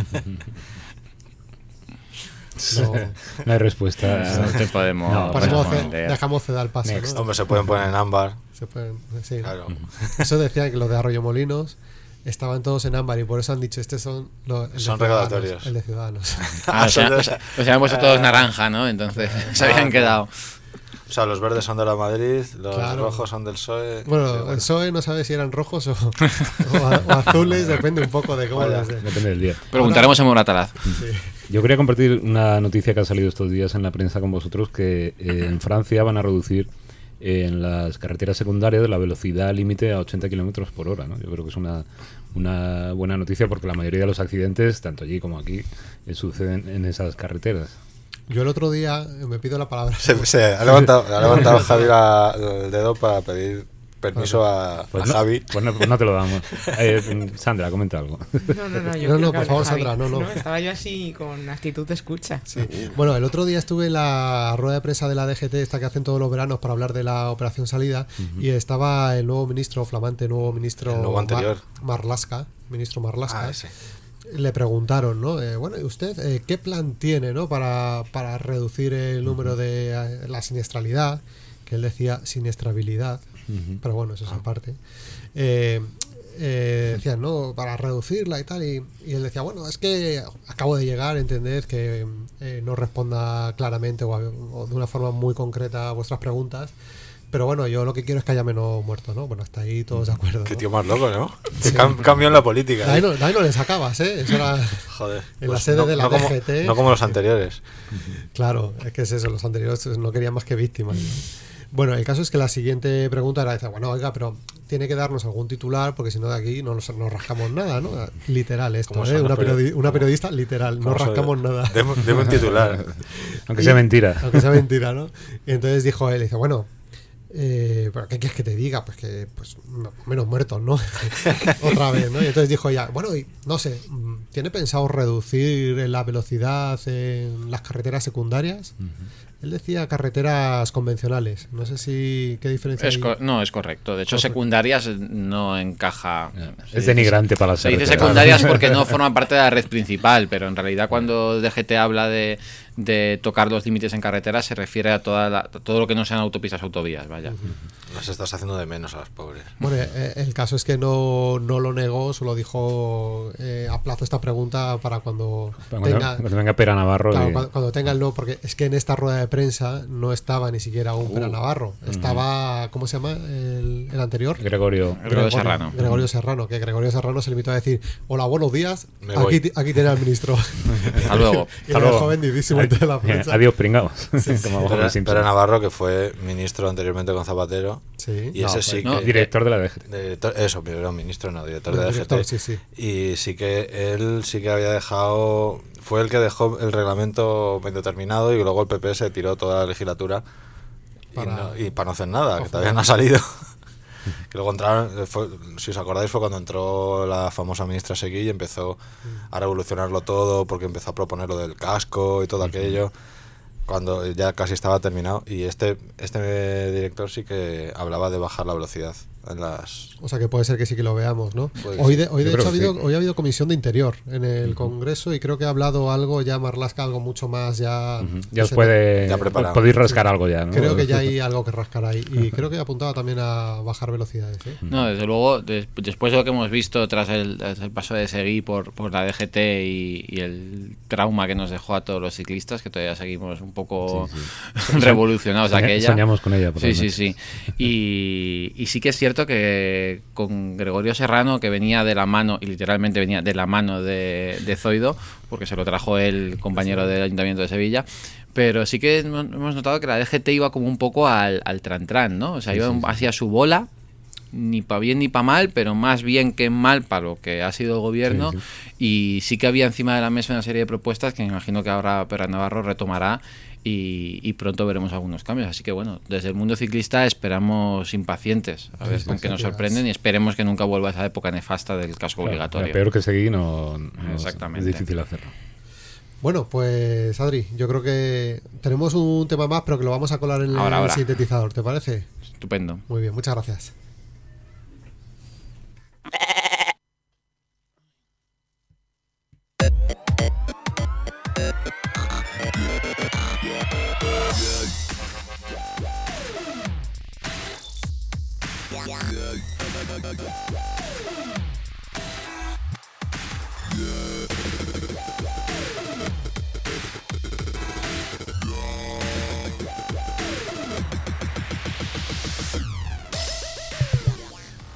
No, hay respuesta. No te podemos. dejamos ceder al paso. ¿no? Hombre, se pueden poner en ámbar. Se pueden, sí. Claro. Eso decían que los de Arroyo Molinos estaban todos en ámbar y por eso han dicho, estos son los son regulatorios. El de Ciudadanos. Ah, o, sea, o, puesto todos naranja, ¿no? Entonces se habían quedado. O sea, los verdes son de la Madrid, los rojos son del PSOE. Bueno, el PSOE no sabe si eran rojos o, azules, depende un poco de cómo Depende del día. Preguntaremos en Moratalaz. Yo quería compartir una noticia que ha salido estos días en la prensa con vosotros, que eh, en Francia van a reducir en las carreteras secundarias la velocidad límite a 80 kilómetros por hora. ¿no? Yo creo que es una, una buena noticia porque la mayoría de los accidentes, tanto allí como aquí, eh, suceden en esas carreteras. Yo el otro día me pido la palabra. Se, ha levantado, ha levantado Javi el dedo para pedir permiso a, pues Javi. Pues no, pues no, te lo damos. Eh, Sandra, comenta algo. No, no, no, yo no, por favor, Sandra, no, no. Estaba yo así con actitud de escucha. Sí. Bueno, el otro día estuve en la rueda de prensa de la DGT, esta que hacen todos los veranos para hablar de la operación salida, y estaba el nuevo ministro, flamante nuevo ministro el nuevo anterior. Marlasca, ministro Marlasca. Ah. Le preguntaron, ¿no? Eh, bueno, ¿y usted eh, qué plan tiene, ¿no? Para, para reducir el número de la siniestralidad, que él decía siniestrabilidad pero bueno, eso es aparte. Eh, eh, decían, ¿no? Para reducirla y tal. Y, él decía, bueno, es que acabo de llegar, entended que eh, no responda claramente o, de una forma muy concreta a vuestras preguntas. Pero bueno, yo lo que quiero es que haya menos muertos, ¿no? Bueno, hasta ahí todos de acuerdo. Qué tío más loco, ¿no? cambió en la política. ahí no, ahí no le sacabas, ¿eh? Eso era Joder, en la pues sede de la DGT. no como los anteriores. Claro, es que es eso, los anteriores no querían más que víctimas. Bueno, el caso es que la siguiente pregunta era, decir, bueno, oiga, pero tiene que darnos algún titular porque si no de aquí no nos, rascamos nada, ¿no? Literal esto, ¿eh? Una, periodista literal, no rascamos nada. Deme un titular. Aunque sea mentira. Aunque sea mentira, ¿no? Y entonces dijo él, dice, bueno, eh, ¿pero qué quieres que te diga? Pues que, pues, menos muertos, ¿no? Otra vez, ¿no? Y entonces dijo ya, bueno, no sé, ¿tiene pensado reducir la velocidad en las carreteras secundarias? Él decía carreteras convencionales. No sé si qué diferencia es No, es correcto. De hecho, secundarias no encaja. Es denigrante para la Se dice secundarias porque no forma parte de la red principal, pero en realidad cuando DGT habla de de tocar los límites en carretera se refiere a toda todo lo que no sean autopistas autovías, vaya. Nos estás haciendo de menos a los pobres. Bueno, eh, el caso es que no, no lo negó, solo dijo eh, a plazo esta pregunta para cuando, tenga, cuando venga Pera Navarro. cuando, tenga el no, porque es que en esta rueda de prensa no estaba ni siquiera un Pera uh. Navarro, estaba, ¿cómo se llama el, anterior? Gregorio. Gregorio, Serrano. Gregorio Serrano, que Gregorio Serrano se limitó a decir, hola, buenos días, aquí, aquí tiene al ministro. Hasta luego. y Hasta luego. De la prensa. Adiós, pringados. Pero, Navarro, que fue ministro anteriormente con Zapatero, y ese sí que... director de la DGT. eso, pero ministro no, director de la DGT. Y sí que él sí que había dejado... Fue el que dejó el reglamento medio terminado y luego el PP se tiró toda la legislatura y, para no hacer nada, que todavía no ha salido. que luego entraron, si os acordáis, fue cuando entró la famosa ministra Seguí y empezó a revolucionarlo todo porque empezó a proponer lo del casco y todo aquello cuando ya casi estaba terminado. Y este este director sí que hablaba de bajar la velocidad las... O sea que puede ser que sí que lo veamos, ¿no? hoy de, hoy de hecho ha habido, hoy ha habido comisión de interior en el Congreso y creo que ha hablado algo ya Marlasca, algo mucho más ya... Ya os puede, podéis rascar algo ya, ¿no? Creo que ya hay algo que rascar ahí y creo que apuntaba también a bajar velocidades. ¿eh? No, desde luego, después de lo que hemos visto tras el, paso de Seguí por, por la DGT y, el trauma que nos dejó a todos los ciclistas, que todavía seguimos un poco revolucionados de aquella. Soñamos con ella. sí, sí, sí. Y, y sí que es cierto que con Gregorio Serrano, que venía de la mano, y literalmente venía de la mano de, Zoido, porque se lo trajo el compañero del Ayuntamiento de Sevilla, pero sí que hemos notado que la DGT iba como un poco al, al ¿no? O sea, iba hacia su bola, ni para bien ni para mal, pero más bien que mal para lo que ha sido el gobierno. Y sí que había encima de la mesa una serie de propuestas que me imagino que ahora Pera Navarro retomará y, pronto veremos algunos cambios. Así que bueno, desde el mundo ciclista esperamos impacientes a ver con qué nos sorprenden y esperemos que nunca vuelva esa época nefasta del casco obligatorio. Peor que seguir no, Exactamente. es difícil hacerlo. Bueno, pues Adri, yo creo que tenemos un tema más, pero que lo vamos a colar en el sintetizador, ¿te parece? Estupendo. Muy bien, muchas gracias.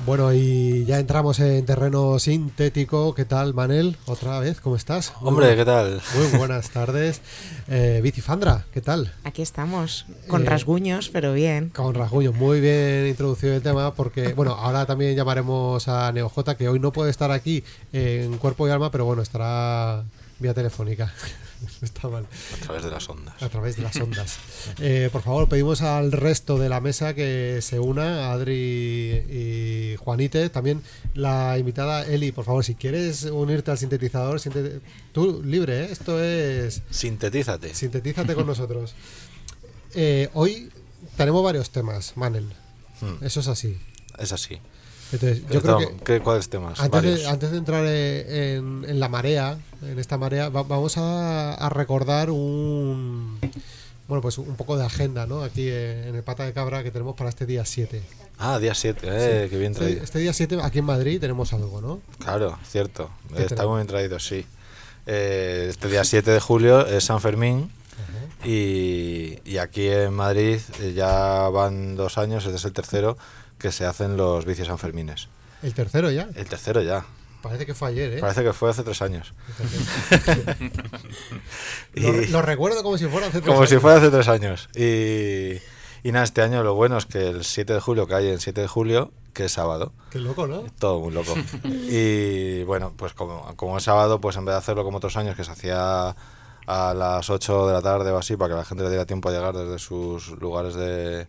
Bueno, y ya entramos en terreno sintético. ¿Qué tal, Manel? Otra vez, ¿cómo estás? Hombre, ¿qué tal? Muy buenas tardes. Eh, Bicifandra, ¿qué tal? Aquí estamos, con eh, rasguños, pero bien. Con rasguños, muy bien introducido el tema, porque, bueno, ahora también llamaremos a NeoJ, que hoy no puede estar aquí en cuerpo y alma, pero bueno, estará vía telefónica. Está mal. A través de las ondas. A través de las ondas. Eh, por favor, pedimos al resto de la mesa que se una, Adri y Juanite. También la invitada Eli, por favor, si quieres unirte al sintetizador, tú libre, ¿eh? esto es... Sintetízate. Sintetízate con nosotros. Eh, hoy tenemos varios temas, Manel. Hmm. Eso es así. Es así. Entonces, yo creo que, ¿Cuáles temas? Antes de, entrar en, la marea, en esta marea, vamos a, recordar un, Bueno, pues un poco de agenda, ¿no? Aquí en el Pata de Cabra que tenemos para este día 7. Ah, día 7, eh, qué bien Este, traído. este día 7 aquí en Madrid tenemos algo, ¿no? Claro, cierto. ¿Qué Está tenemos? muy bien traído, sí. Eh, este día 7 de julio es San Fermín. y, y aquí en Madrid eh, ya van dos años, este es el tercero, que se hacen los vicios Sanfermines. El tercero ya. El tercero ya. Parece que fue ayer, ¿eh? Parece que fue hace tres años. Lo, lo recuerdo como si fuera hace tres Como si fuera hace tres años. Y, y nada, este año lo bueno es que el 7 de julio, que hay el 7 de julio, que es sábado. Qué loco, ¿no? Todo muy loco. y bueno, pues como, como es sábado, pues en vez de hacerlo como otros años, que se hacía a las 8 de la tarde o así, para que la gente le diera tiempo a llegar desde sus lugares de,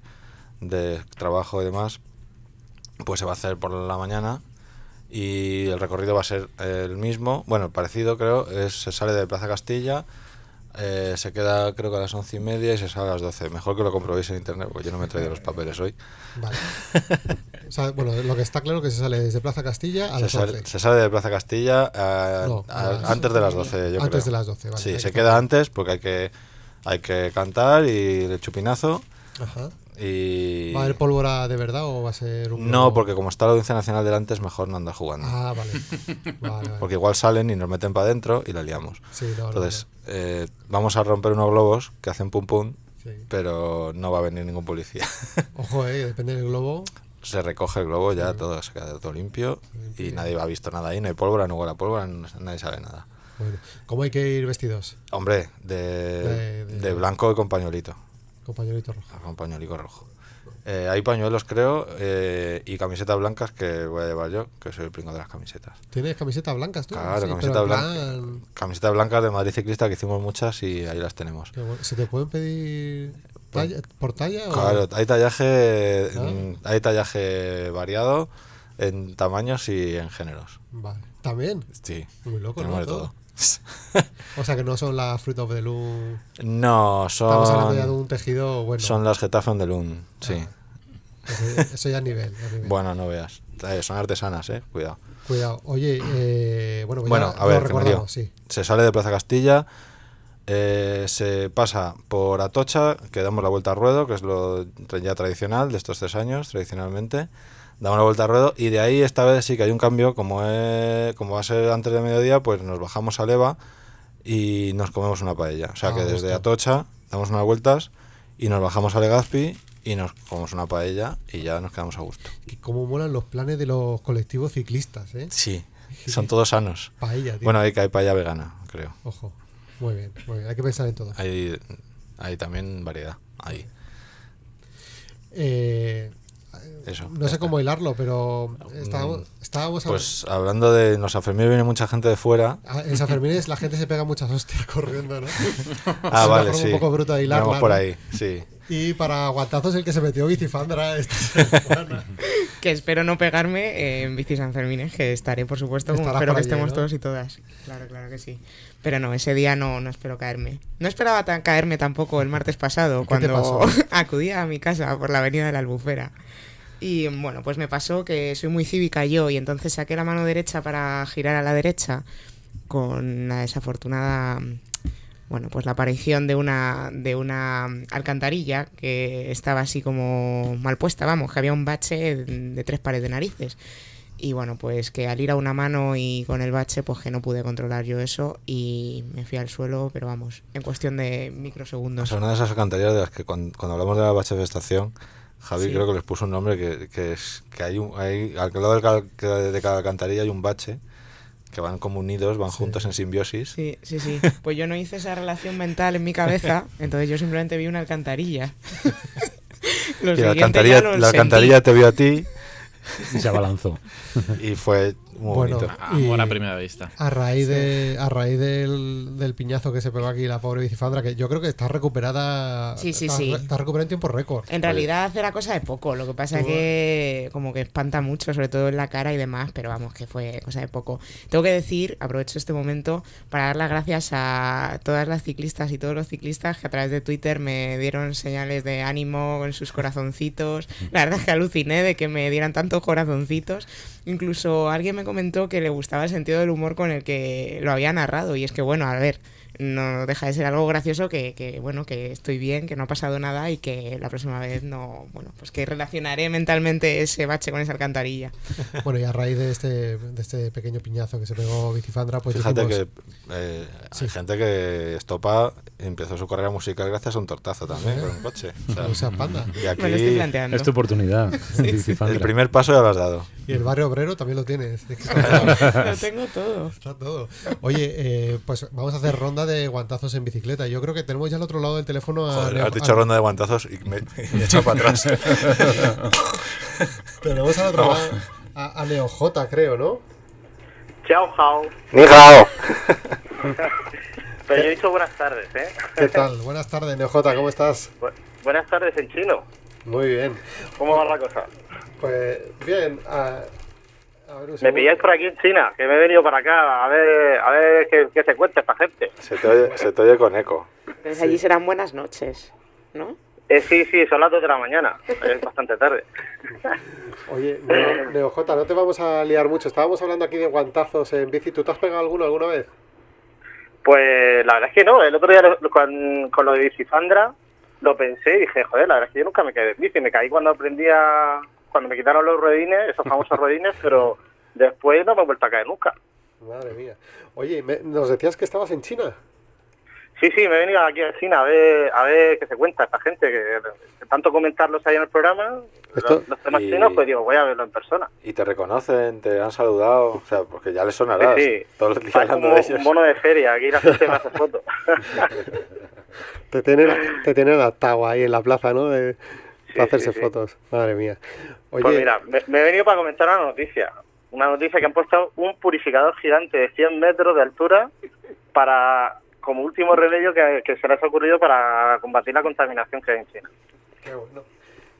de trabajo y demás, pues se va a hacer por la mañana y el recorrido va a ser el mismo, bueno, parecido creo, es, se sale de Plaza Castilla, eh, se queda creo que a las once y media y se sale a las 12. Mejor que lo comprobéis en internet, porque yo no me he traído los papeles hoy. Vale. O sea, bueno, lo que está claro es que se sale desde Plaza Castilla a Se las sale, 11. se sale de Plaza Castilla a- No, a- a las- antes de las 12, yo Antes creo. de las 12, vale. Sí, se que queda antes porque hay que, hay que cantar y el chupinazo. Ajá. Y... ¿Va a haber pólvora de verdad o va a ser un.? No, porque como está la Audiencia Nacional delante es mejor no andar jugando. Ah, vale. Vale, vale. Porque igual salen y nos meten para adentro y la liamos. Sí, no, no, Entonces, eh, vamos a romper unos globos que hacen pum pum, Sí. pero no va a venir ningún policía. Ojo, eh, depende del globo. se recoge el globo ya, todo se queda todo limpio y nadie va visto nada ahí, no hay pólvora, no huele a pólvora, nadie sabe nada. Bueno, ¿cómo hay que ir vestidos? Hombre, de, De- de- de blanco y con pañuelito. Rojo. Con rojo. Eh, hay pañuelos, creo, eh, y camisetas blancas que voy a llevar yo, que soy el pringo de las camisetas. ¿Tienes camisetas blancas tú? Claro, Sí, camisetas blancas. plan- Camisetas blancas de Madrid Ciclista que hicimos muchas y ahí las tenemos. ¿Se te pueden pedir talla- por talla? o- Claro, hay tallaje, ¿Ah? mm, hay tallaje variado en tamaños y en géneros. Vale. ¿También? Sí. Muy loco, de todo. O sea que no son las Fruit of the Loom. No, Estamos hablando ya de son, un tejido bueno. son las Getafe de Lund, sí. Eso, eso ya es nivel. nivel. Bueno, no veas. Eh, Son artesanas, eh, cuidado. Cuidado. Oye, eh, bueno, pues Bueno, ya a ver, lo que recordamos, sí. Se sale de Plaza Castilla, eh, se pasa por Atocha, que damos la vuelta al ruedo, que es lo ya tradicional de estos tres años, tradicionalmente. Damos la vuelta al ruedo y de ahí esta vez sí que hay un cambio, como, es- como va a ser antes de mediodía, pues nos bajamos a Leva y nos comemos una paella. O sea Ah, que desde justo. Atocha damos unas vueltas y nos bajamos a Legazpi y nos comemos una paella y ya nos quedamos a gusto. Que cómo molan los planes de los colectivos ciclistas, ¿eh? Sí, son todos sanos. Paella, tío. Bueno, hay que hay paella vegana, creo. Ojo. Muy bien, muy bien. Hay que pensar en todo. Hay, hay también variedad. Ahí. Eh, Eso. no sé cómo hilarlo, pero estábamos, estábamos a- Pues hablando de los Sanfermín viene mucha gente de fuera. Ah, En San Fermín la gente se pega muchas hostias corriendo, ¿no? Ah, Es una vale, forma sí. Un poco bruta de hilarla, Vamos por ahí, sí. Y para aguantazos el que se metió bicifandra esta semana. Que espero no pegarme en Bici San Fermín, que estaré, por supuesto, Estarás espero que allí, estemos ¿no? todos y todas. Claro, claro que sí. Pero no, ese día no, no espero caerme. No esperaba tan caerme tampoco el martes pasado, ¿Qué te cuando pasó? acudí a mi casa por la avenida de la Albufera. Y bueno, pues me pasó que soy muy cívica yo y entonces saqué la mano derecha para girar a la derecha con la desafortunada bueno, pues la aparición de una de una alcantarilla que estaba así como mal puesta, vamos, que había un bache de, de tres pares de narices. Y bueno, pues que al ir a una mano y con el bache, pues que no pude controlar yo eso y me fui al suelo, pero vamos, en cuestión de microsegundos. sea, una de esas alcantarillas de las que cuando, cuando hablamos de la bache de estación, Javi Sí. creo que les puso un nombre que, que es que hay, un, hay al lado de cada alcantarilla hay un bache que van como unidos, van juntos en simbiosis. Sí, sí, sí. Pues yo no hice esa relación mental en mi cabeza, entonces yo simplemente vi una alcantarilla. La alcantarilla, la alcantarilla te vio a ti Se abalanzó. y fue muy Bueno, bonito. Amor a primera vista. A raíz, de, a raíz del, del piñazo que se pegó aquí la pobre bicifandra, que yo creo que está recuperada. Sí, sí, está, sí. Está recuperada en tiempo récord. En realidad era cosa de poco, lo que pasa Tú- que como que espanta mucho, sobre todo en la cara y demás, pero vamos, que fue cosa de poco. Tengo que decir, aprovecho este momento para dar las gracias a todas las ciclistas y todos los ciclistas que a través de Twitter me dieron señales de ánimo con sus corazoncitos. La verdad es que aluciné de que me dieran tantos corazoncitos. Incluso alguien me comentó que le gustaba el sentido del humor con el que lo había narrado. Y es que bueno, a ver, no deja de ser algo gracioso que, que, bueno, que estoy bien, que no ha pasado nada y que la próxima vez no, bueno, pues que relacionaré mentalmente ese bache con esa alcantarilla. Bueno, y a raíz de este, de este pequeño piñazo que se pegó Bicifandra, pues Fíjate que eh, hay gente que estopa empezó su carrera musical gracias a un tortazo también con un coche. O sea, panda. Y aquí Me lo estoy planteando. Es tu oportunidad. Bicifandra. el primer paso ya lo has dado. Y el barrio obrero también lo tienes. Es que Lo tengo todo. Está todo. Oye, eh, pues vamos a hacer ronda de guantazos en bicicleta. Yo creo que tenemos ya al otro lado del teléfono a. Joder, has dicho a- ronda de guantazos y me, me he echado para atrás. Tenemos al otro lado a, a Neo J, creo, ¿no? Chao, chao. Ni hao. Pero yo he dicho buenas tardes, ¿eh? ¿Qué tal? Buenas tardes, Neo J, ¿cómo estás? Bu- buenas tardes en chino. Muy bien. ¿Cómo va la cosa? Pues bien, a, a ver Me pilláis por aquí en China, que me he venido para acá a ver, a ver qué, qué se cuenta esta gente. Se te oye, se te oye con eco. Entonces allí serán buenas noches, ¿no? Eh, sí, sí, son las 2 de la mañana. Es bastante tarde. Oye, Neo, Neo J, no te vamos a liar mucho. Estábamos hablando aquí de guantazos en bici. ¿Tú te has pegado alguno alguna vez? Pues la verdad es que no. El otro día con, con lo de Bicifandra lo pensé y dije, joder, la verdad es que yo nunca me caí de bici. Me caí cuando aprendía, cuando me quitaron los ruedines, esos famosos ruedines, pero después no me he vuelto a caer nunca. Madre mía. Oye, me- nos decías que estabas en China. Sí, sí, me he venido aquí a China a ver, a ver qué se cuenta esta gente, que, que tanto comentarlos ahí en el programa, Esto- los, los temas y- chinos, pues digo, voy a verlo en persona. Y te reconocen, te han saludado, o sea, porque ya les sonarás. Sí, sí. Todos los días hablando como de ellos. un bono de feria, aquí la gente me hace fotos. Te tienen, te tienen adaptado ahí en la plaza, ¿no? De, para hacerse fotos. Madre mía. Oye, Pues mira, me, me he venido para comentar una noticia. Una noticia que han puesto un purificador gigante de 100 metros de altura para como último remedio que, que se les ha ocurrido para combatir la contaminación que hay en China. qué bueno.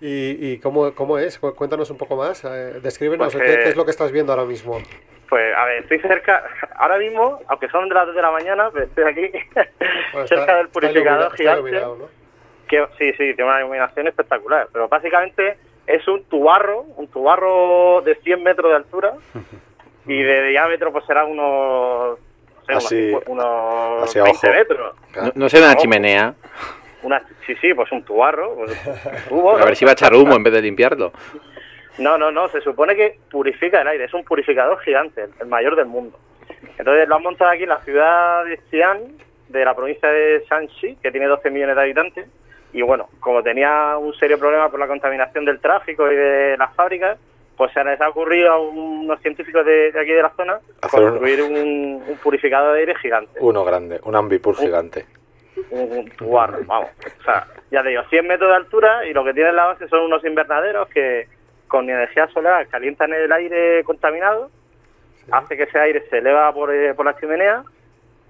¿Y, y cómo, cómo es? Cu- Cuéntanos un poco más. eh, descríbenos Pues, qué, eh, qué es lo que estás viendo ahora mismo. Pues a ver, estoy cerca, ahora mismo, aunque son de las 2 de la mañana, pero estoy aquí Bueno, cerca está- del purificador gigante. Que sí, sí, tiene una iluminación espectacular, pero básicamente es un tubarro, un tubarro de 100 metros de altura y de diámetro pues será unos, no sé, Así- unos, así a 20 ojo. metros. No, no será una chimenea. Una, sí, sí, pues un tubarro. pues, un tubo, A ver si va a echar humo en vez de limpiarlo. No, no, no, se supone que purifica el aire, es un purificador gigante, el- el mayor del mundo. Entonces lo han montado aquí en la ciudad de Xi'an, de la provincia de Shanxi, que tiene 12 millones de habitantes. Y bueno, como tenía un serio problema por la contaminación del tráfico y de las fábricas, pues se les ha ocurrido a unos científicos de, de aquí de la zona Hacer un- construir un, un purificador de aire gigante, Uno grande, un ambipur gigante. un, un tubarro, vamos. O sea, ya te digo, 100 metros de altura y lo que tiene en la base son unos invernaderos que con energía solar calientan el aire contaminado, hace que ese aire se eleva por, eh, por la chimenea,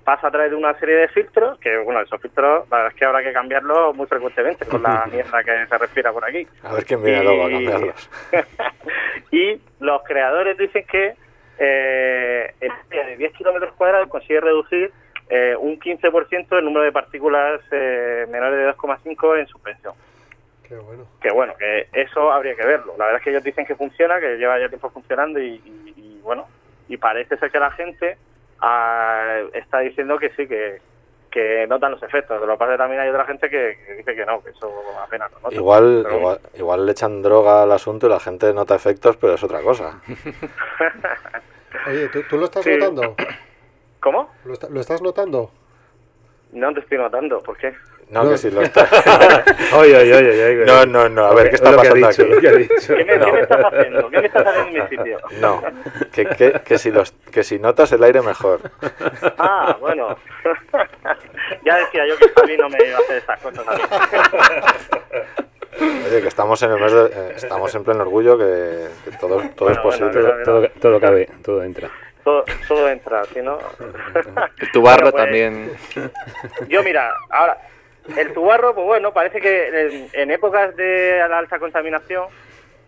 pasa a través de una serie de filtros, que bueno, esos filtros la verdad es que habrá que cambiarlos muy frecuentemente con la mierda que se respira por aquí. A ver quién viene Y- luego a cambiarlos. y los creadores dicen que eh, en un área de 10 kilómetros cuadrados consigue reducir eh, un 15% el número de partículas eh, menores de 2,5 en suspensión. Qué bueno. Que bueno, que eso habría que verlo. La verdad es que ellos dicen que funciona, que lleva ya tiempo funcionando y, y- y, bueno, y parece ser que la gente ah, está diciendo que sí, que, que notan los efectos. De lo que pasa también hay otra gente que, que dice que no, que eso apenas lo nota. Igual, Pero igual, igual le echan droga al asunto y la gente nota efectos, pero es otra cosa. Oye, ¿tú, tú lo estás Sí. notando? ¿Cómo? ¿Lo, está- lo estás notando? No te estoy notando, ¿por qué? No, No. que si lo está. Oye, oye, oye, oye. No, no, no. A ver, ¿qué está pasando dicho, aquí? ¿Qué me, No. qué me estás haciendo? ¿Qué me estás haciendo en mi sitio? No, que, que, que, si los, que si notas el aire mejor. Ah, bueno. ya decía yo que Javi no me iba a hacer esas cosas a mí. Oye, que estamos en el mes de, eh, estamos en pleno orgullo, que, que todo, todo es posible. bueno, Todo, todo, todo cabe, todo entra. todo, todo entra, ¿sí, no? El tubarro Bueno, pues, también. Yo, mira, ahora, el tubarro, pues bueno, parece que en, en épocas de la alta contaminación,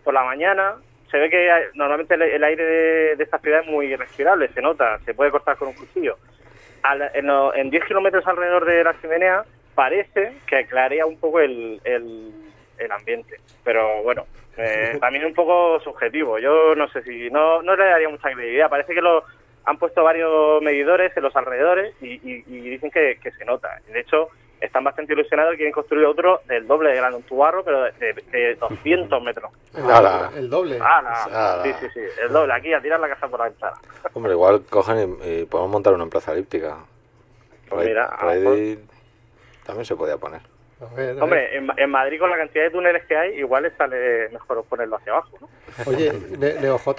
por la mañana, se ve que normalmente el, el aire de, de esta ciudad es muy respirable, se nota, se puede cortar con un cuchillo. Al- en, lo- en 10 kilómetros alrededor de la chimenea, parece que aclarea un poco el, el, el ambiente. Pero bueno, eh, también un poco subjetivo. Yo no sé si, no, no le daría mucha credibilidad. Parece que los, han puesto varios medidores en los alrededores y, dicen que, se nota. De hecho, están bastante ilusionados y quieren construir otro del doble de grande, un tubarro, pero de, 200 metros. El doble. Ah, Sí, sí, sí, el doble. Aquí a tirar la casa por la ventana. Hombre, igual cogen y, podemos montar una empresa elíptica. Pues mira, también se podía poner. Hombre, En, Madrid con la cantidad de túneles que hay, igual sale mejor ponerlo hacia abajo, ¿no? Oye, NeoJ,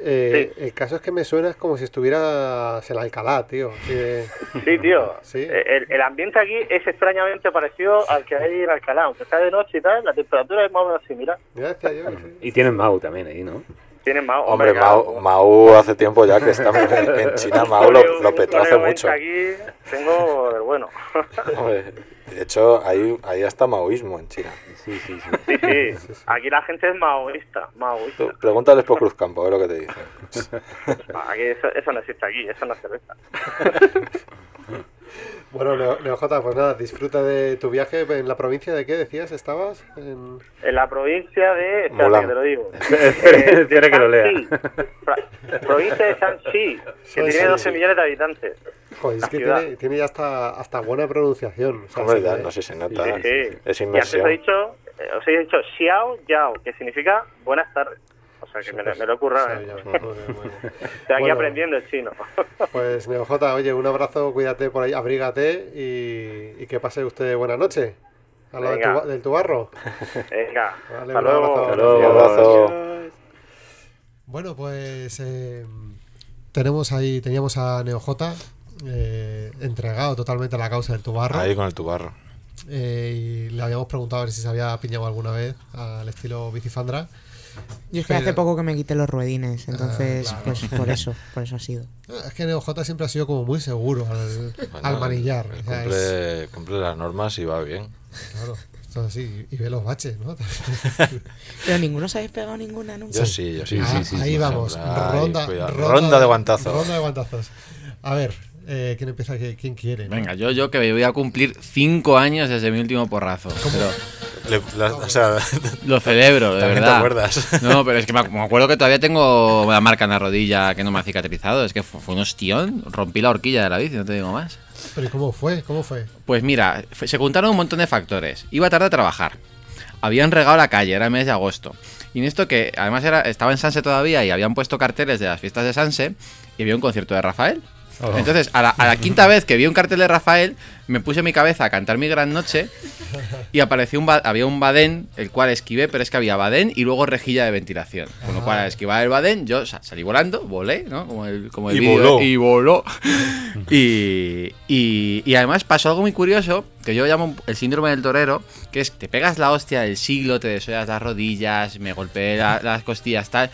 eh, el caso es que me suena como si estuvieras en Alcalá, tío. Sí, tío. Eh, el, ambiente aquí es extrañamente parecido al que hay en Alcalá. Aunque está de noche y tal, la temperatura es más o menos similar. Y tienen Mau también ahí, ¿no? Tienen Mau. Hombre, Mau, hace tiempo ya que está en, China. Mau lo, lo petó hace mucho. Aquí tengo el bueno. De hecho, hay, hay hasta maoísmo en China. Sí, sí, sí. sí, Aquí la gente es maoísta. maoísta. pregúntales por Cruzcampo, a ver lo que te dicen. Aquí eso, eso no existe aquí, eso no es cerveza. Bueno, Neojota, pues nada, disfruta de tu viaje. ¿En la provincia de qué decías estabas? En, en la provincia de... Espérate que te lo digo. eh, que lo lea. provincia de Shanxi, que tiene 12 millones de habitantes. Joder, es que tiene, tiene, ya hasta, hasta buena pronunciación. O sea, ya, no sé si se nota. Sí, sí. Es inmersión. Y antes he dicho, eh, os he dicho Xiao Yao, que significa buenas tardes. O sea que me, me, lo ocurra. ¿eh? Estoy aquí aprendiendo el chino. pues Neojota, oye, un abrazo, cuídate por ahí, abrígate y, que pase usted buena noche. A lo del tubarro. Venga. Vale, un abrazo. Un abrazo. Bueno, pues eh, tenemos ahí, teníamos a NeoJ eh, entregado totalmente a la causa del tubarro. Ahí con el tubarro. Eh, y le habíamos preguntado a ver si se había piñado alguna vez al estilo bicifandra. Yo es que hace poco que me quité los ruedines, ah, entonces pues por eso, por eso ha sido. Es que NeoJ siempre ha sido como muy seguro al, manillar. cumple, las normas y va bien. Claro, esto así, y ve los baches, ¿no? Pero ninguno se habéis pegado ninguna nunca. Yo sí, yo sí. Ah, ahí vamos, ronda, ronda, de guantazos. Ronda de guantazos. A ver, eh, ¿quién empieza? ¿Quién quiere? Venga, yo, yo que voy a cumplir cinco años desde mi último porrazo. o sea, lo celebro, de verdad. te acuerdas? No, pero es que me acuerdo que todavía tengo la marca en la rodilla que no me ha cicatrizado. Es que fue, un ostión. Rompí la horquilla de la bici, no te digo más. ¿Pero cómo fue? ¿Cómo fue? Pues mira, se juntaron un montón de factores. Iba tarde a trabajar. Habían regado la calle, era el mes de agosto. Y en esto que además era, estaba en Sanse todavía y habían puesto carteles de las fiestas de Sanse y había un concierto de Rafael. Oh. Entonces, a la, quinta vez que vi un cartel de Rafael, me puse mi cabeza a cantar mi gran noche y apareció un había un badén, el cual esquivé, pero es que había badén y luego rejilla de ventilación. Con lo cual, al esquivar el badén, yo salí volando, volé, ¿no? Como el, como el y, voló. y voló. y, y, además pasó algo muy curioso, que yo llamo el síndrome del torero, que es te pegas la hostia del siglo, te desollas las rodillas, me golpeé las costillas, tal.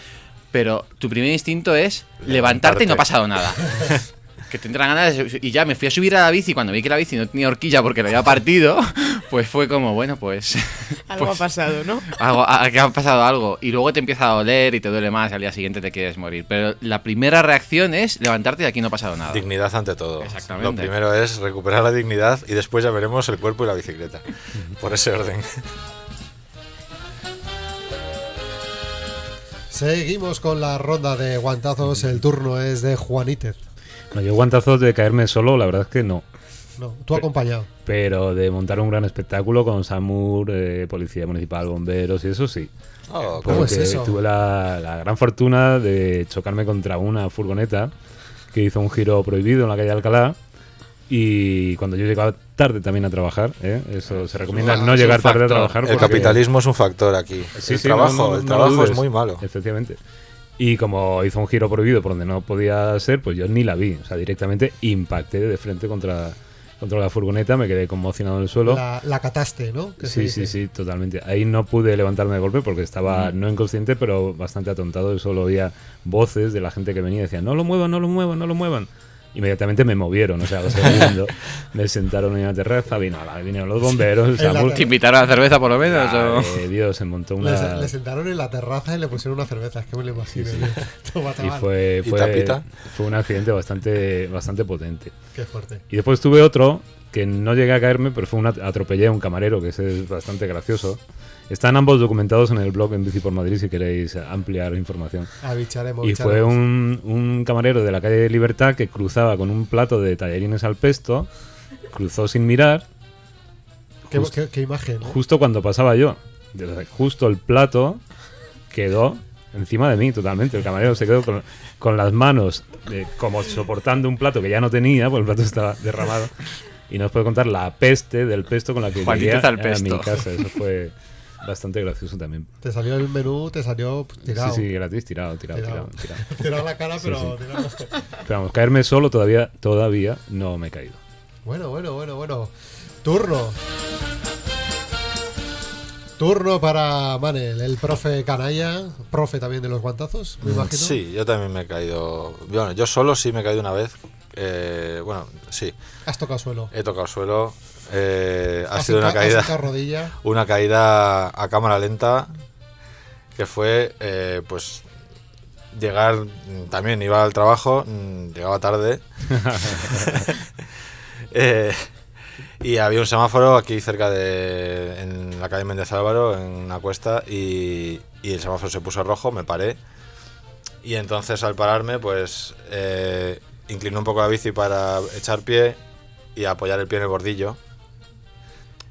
Pero tu primer instinto es levantarte y no ha pasado nada. que tendrán ganas de... Y ya me fui a subir a la bici cuando vi que la bici no tenía horquilla porque la había partido, pues fue como, bueno, pues... Algo pues ha pasado, ¿no? Algo, que ha pasado algo. Y luego te empieza a doler y te duele más y al día siguiente te quieres morir. Pero la primera reacción es levantarte y aquí no ha pasado nada. Dignidad ante todo. Exactamente. Lo primero es recuperar la dignidad y después ya veremos el cuerpo y la bicicleta. Por ese orden. Seguimos con la ronda de guantazos. El turno es de Juanítez. No, yo guantazos de caerme solo, la verdad es que no. No, tú acompañado. Pero de montar un gran espectáculo con SAMUR, eh, Policía Municipal, bomberos y eso sí. Oh, ¿Cómo es eso? Tuve la, la, gran fortuna de chocarme contra una furgoneta que hizo un giro prohibido en la calle Alcalá. Y cuando yo llegaba tarde también a trabajar, ¿eh? eso se recomienda no llegar tarde a trabajar. El capitalismo es un factor aquí. el trabajo, el trabajo es muy malo. Efectivamente. Y como hizo un giro prohibido por donde no podía ser, pues yo ni la vi. O sea, directamente impacté de frente contra, contra la furgoneta, me quedé conmocionado en el suelo. La, cataste, ¿no? Sí, sí, sí, totalmente. Ahí no pude levantarme de golpe porque estaba no inconsciente, pero bastante atontado. Y solo oía voces de la gente que venía y decía, no lo muevan, no lo muevan, no lo muevan inmediatamente me movieron, o sea, me sentaron en la terraza, vino, vinieron los bomberos, ¿Te invitaron a la cerveza por lo menos? Dios, se montó una... Le, sentaron en la terraza y le pusieron una cerveza, es que me lo imagino. y fue, fue, fue un accidente bastante, bastante potente. Qué fuerte. Y después tuve otro que no llegué a caerme, pero fue un atropellé a un camarero, que es bastante gracioso. Están ambos documentados en el blog en Bici por Madrid si queréis ampliar información. y fue un, un, camarero de la calle de Libertad que cruzaba con un plato de tallarines al pesto, cruzó sin mirar. ¿Qué, imagen? Justo cuando pasaba yo. Justo el plato quedó encima de mí totalmente. El camarero se quedó con, las manos eh, como soportando un plato que ya no tenía, porque el plato estaba derramado. Y nos puede contar la peste del pesto con la que llegué a, mi casa. Eso fue bastante gracioso también. Te salió el menú, te salió tirado. Sí, sí, gratis, tirado, tirado, tirado. tirado, la cara, pero tirado. Pero vamos, caerme solo todavía, todavía no me he caído. Bueno, bueno, bueno, bueno. Turno. Turno para Manel, el profe canalla, profe también de los guantazos, me imagino. Sí, yo también me he caído. Bueno, yo solo sí me he caído una vez. Eh, bueno, sí. ¿Has tocado suelo? He tocado suelo. Eh, ha sido una caída. rodilla? Una caída a cámara lenta que fue, eh, pues, llegar. También iba al trabajo, mm, llegaba tarde. eh, y había un semáforo aquí cerca de. en la calle Méndez Álvaro, en una cuesta, y, el semáforo se puso rojo, me paré. Y entonces al pararme, pues eh, incliné un poco la bici para echar pie y apoyar el pie en el bordillo.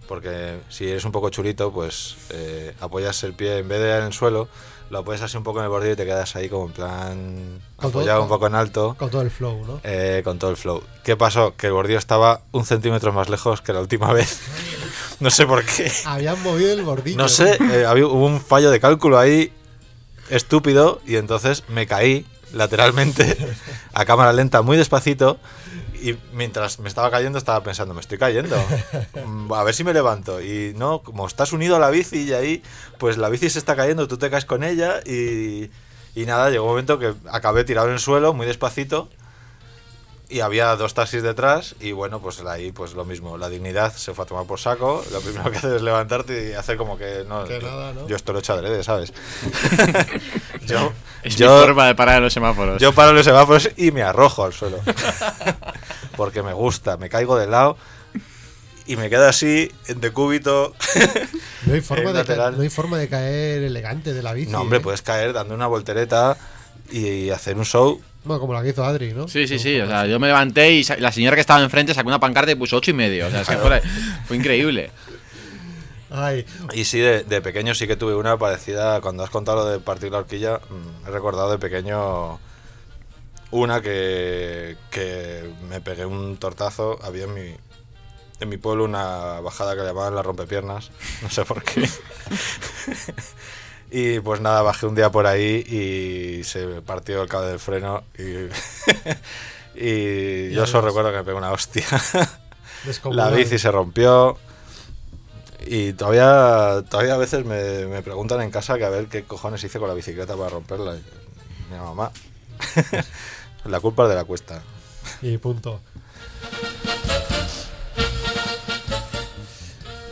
Porque si eres un poco chulito, pues eh, apoyas el pie en vez de en el suelo, lo apoyas así un poco en el bordillo y te quedas ahí como en plan apoyado un poco en alto. Con todo el flow, ¿no? Eh, con todo el flow. ¿Qué pasó? Que el bordillo estaba un centímetro más lejos que la última vez. no sé por qué. Habían movido el bordillo. No sé, eh, había, hubo un fallo de cálculo ahí estúpido y entonces me caí lateralmente a cámara lenta muy despacito y mientras me estaba cayendo estaba pensando, me estoy cayendo. Mm, a ver si me levanto. Y no, como estás unido a la bici y ahí, pues la bici se está cayendo, tú te caes con ella y, y nada, llegó un momento que acabé tirado en el suelo muy despacito y había dos taxis detrás y bueno, pues ahí pues lo mismo, la dignidad se fue a tomar por saco, lo primero que haces es levantarte y hacer como que no, yo, esto lo he hecho adrede, ¿sabes? yo, es mi forma de parar los semáforos. Yo paro los semáforos y me arrojo al suelo. Porque me gusta, me caigo de lado y me quedo así en decúbito. No hay, forma de no hay forma de caer elegante de la bici. No, hombre, ¿eh? puedes caer dando una voltereta y hacer un show bueno, como la que hizo Adri, ¿no? Sí, sí, sí. O sea, yo me levanté y la señora que estaba enfrente sacó una pancarta y puso ocho y medio. O sea, es que fue, fue increíble. Ay. Y sí, de, pequeño sí que tuve una parecida. Cuando has contado lo de partir la horquilla, mm, he recordado de pequeño una que, que me pegué un tortazo. Había en mi, en mi pueblo una bajada que le llamaban la rompepiernas. No sé por qué. Y pues nada, bajé un día por ahí y se partió el cable del freno y, y yo solo recuerdo que me pegué una hostia. La bici se rompió y todavía, todavía a veces me, me, preguntan en casa que a ver qué cojones hice con la bicicleta para romperla. mi mamá, la culpa es de la cuesta. Y punto.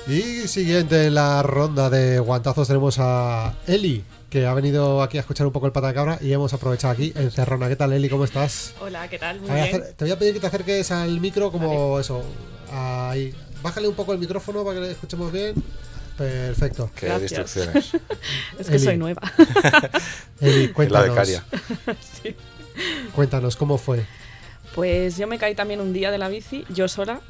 Y siguiente en la ronda de guantazos tenemos a Eli, que ha venido aquí a escuchar un poco el pata de cabra y hemos aprovechado aquí en Cerrona. ¿Qué tal, Eli? ¿Cómo estás? Hola, ¿qué tal? Muy bien. te voy a pedir que te acerques al micro como eso. Ahí. Bájale un poco el micrófono para que le escuchemos bien. Perfecto. Qué instrucciones. es que soy nueva. Eli, cuéntanos. Cuéntanos, ¿cómo fue? Pues yo me caí también un día de la bici, yo sola,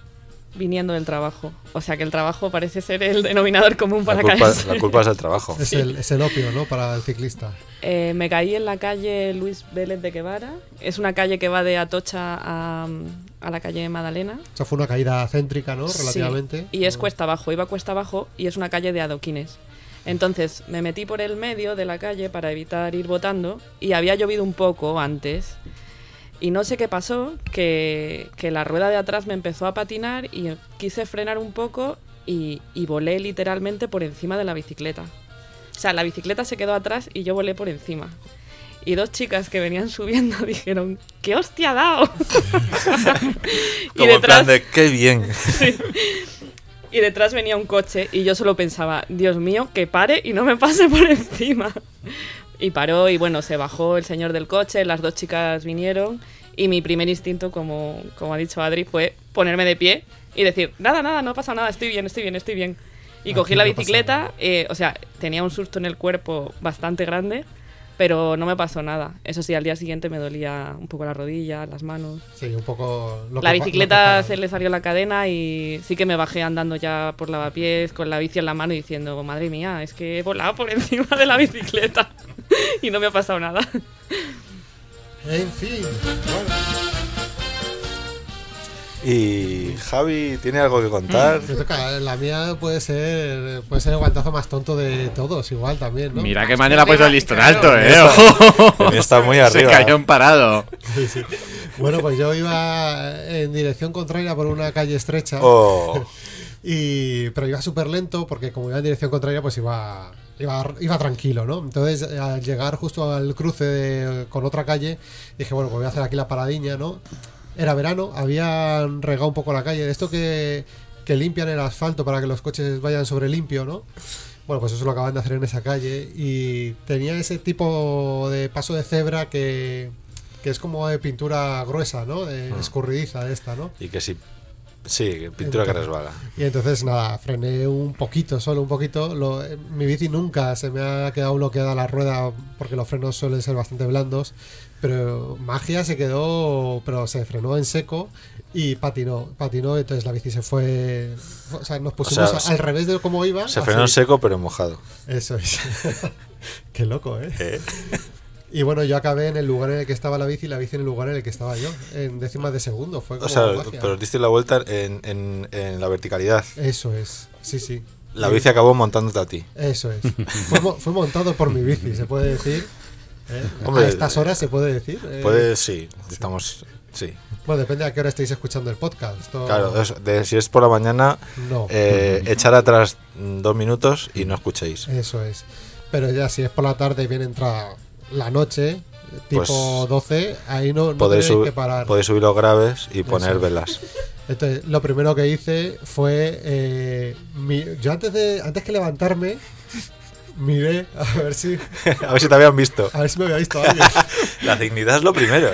viniendo del trabajo. O sea que el trabajo parece ser el denominador común para la culpa, La culpa es el trabajo. Es el, es el opio, ¿no? Para el ciclista. Eh, me caí en la calle Luis Vélez de Guevara. Es una calle que va de Atocha a, a la calle Madalena. O sea, fue una caída céntrica, ¿no? Relativamente. y es cuesta abajo. Iba cuesta abajo y es una calle de adoquines. Entonces me metí por el medio de la calle para evitar ir botando y había llovido un poco antes. Y no sé qué pasó, que, la rueda de atrás me empezó a patinar y quise frenar un poco y, volé literalmente por encima de la bicicleta. O sea, la bicicleta se quedó atrás y yo volé por encima. Y dos chicas que venían subiendo dijeron, ¡qué hostia ha dado! y detrás, de ¡qué bien! Y detrás venía un coche y yo solo pensaba, Dios mío, que pare y no me pase por encima. Y paró y bueno, se bajó el señor del coche, las dos chicas vinieron Y mi primer instinto, como, como ha dicho Adri, fue ponerme de pie y decir, nada, nada, no pasa nada, estoy bien, estoy bien, estoy bien. Y cogí la bicicleta, eh, o sea, tenía un susto en el cuerpo bastante grande, pero no me pasó nada. Eso sí, al día siguiente me dolía un poco la rodilla, las manos. Sí, un poco... la bicicleta se le salió la cadena y sí que me bajé andando ya por lavapiés con la bici en la mano y diciendo, madre mía, es que he volado por encima de la bicicleta y no me ha pasado nada. En fin, Y Javi tiene algo que contar. La mía puede ser puede ser el guantazo más tonto de todos, igual también, ¿no? Mira qué manera ha puesto el listón alto, eh. Está muy arriba. Se cayó en parado. Bueno, pues yo iba en dirección contraria por una calle estrecha. Oh. y, pero iba súper lento porque como iba en dirección contraria, pues iba Iba, iba, tranquilo, ¿no? Entonces, al llegar justo al cruce con otra calle, dije, bueno, pues voy a hacer aquí la paradiña, ¿no? Era verano, habían regado un poco la calle. Esto que, que limpian el asfalto para que los coches vayan sobre limpio, ¿no? Bueno, pues eso lo acaban de hacer en esa calle. Y tenía ese tipo de paso de cebra que, que es como de pintura gruesa, ¿no? De Ah. escurridiza esta, ¿no? Y que si. Sí, pintura que resbala. Y entonces, nada, frené un poquito, solo un poquito. Lo- mi bici nunca se me ha quedado bloqueada la rueda porque los frenos suelen ser bastante blandos. Pero magia se quedó, pero se frenó en seco y patinó. Patinó, entonces la bici se fue. O sea, nos pusimos sea, a- al revés de cómo iba. Se frenó en seco, pero mojado. Eso es. Qué loco, ¿eh? Eh. Y bueno, yo acabé en el lugar en el que estaba la bici y la bici en el lugar en el que estaba yo, en décimas de segundo. Fue como O sea, magia. pero diste la vuelta en, en, en la verticalidad. Eso es, sí, sí. La bici acabó montándote a ti. Eso es. fue, fue montado por mi bici, se puede decir. ¿eh? Hombre, a estas horas se puede decir. eh. Puede, sí, estamos. Sí. Bueno, depende a qué hora estéis escuchando el podcast. Claro, es- de- si es por la mañana, No. eh, echar atrás mm, dos minutos y no escuchéis. Eso es. Pero ya si es por la tarde y viene entrada la noche, tipo Pues 12, ahí no, no Podéis, que parar. podéis subir los graves y Eso poner es. velas. Entonces, lo primero que hice fue. eh, mi- yo antes de antes que levantarme, miré a ver si. A ver si te habían visto. A ver si me había visto alguien. La dignidad es lo primero.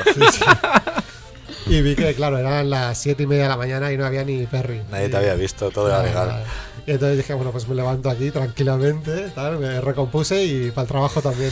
Y vi que, claro, eran las siete y media de la mañana y no había ni Perry. Nadie te había visto, todo era legal. Y entonces dije, bueno, pues me levanto aquí tranquilamente, tal, me recompuse y para el trabajo también.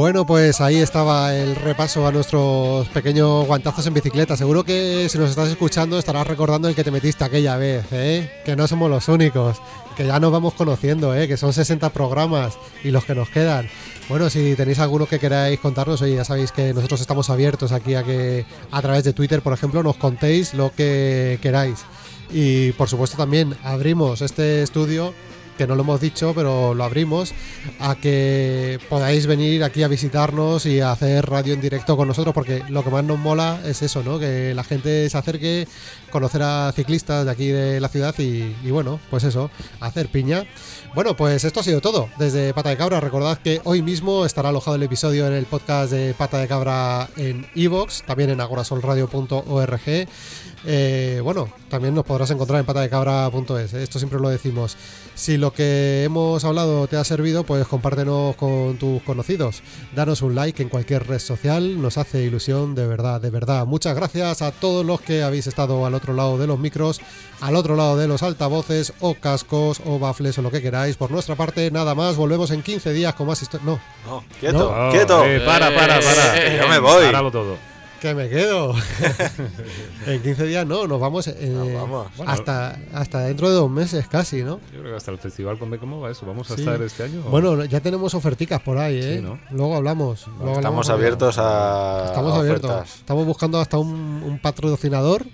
Bueno, pues ahí estaba el repaso a nuestros pequeños guantazos en bicicleta. Seguro que si nos estás escuchando estarás recordando el que te metiste aquella vez, ¿eh? Que no somos los únicos, que ya nos vamos conociendo, ¿eh? Que son 60 programas y los que nos quedan. Bueno, si tenéis alguno que queráis contarnos, oye, ya sabéis que nosotros estamos abiertos aquí a que a través de Twitter, por ejemplo, nos contéis lo que queráis. Y por supuesto también abrimos este estudio que no lo hemos dicho, pero lo abrimos, a que podáis venir aquí a visitarnos y a hacer radio en directo con nosotros, porque lo que más nos mola es eso, ¿no? Que la gente se acerque, conocer a ciclistas de aquí de la ciudad y, bueno, pues eso, hacer piña. Bueno, pues esto ha sido todo desde Pata de Cabra. Recordad que hoy mismo estará alojado el episodio en el podcast de Pata de Cabra en iVoox, también en agorasolradio.org. Eh, bueno, también nos podrás encontrar en patadecabra.es, esto siempre lo decimos. Si lo que hemos hablado te ha servido, pues compártenos con tus conocidos. Danos un like en cualquier red social, nos hace ilusión de verdad, de verdad. Muchas gracias a todos los que habéis estado al otro lado de los micros, al otro lado de los altavoces o cascos o baffles o lo que queráis. Por nuestra parte, nada más, volvemos en 15 días con más historias. No, No, quieto, No. quieto. Eh, para, para, para. Que yo me voy. Páralo todo. Que me quedo. en 15 días no, nos vamos, eh, vamos. hasta, hasta dentro de dos meses casi, ¿no? Yo creo que hasta el festival con ¿cómo va eso? ¿Vamos a Sí. estar este año? Bueno, ya tenemos oferticas por ahí, ¿eh? Sí, ¿no? Luego hablamos. luego Estamos abiertos a, Estamos a abiertos. ofertas. Estamos buscando hasta un, un patrocinador,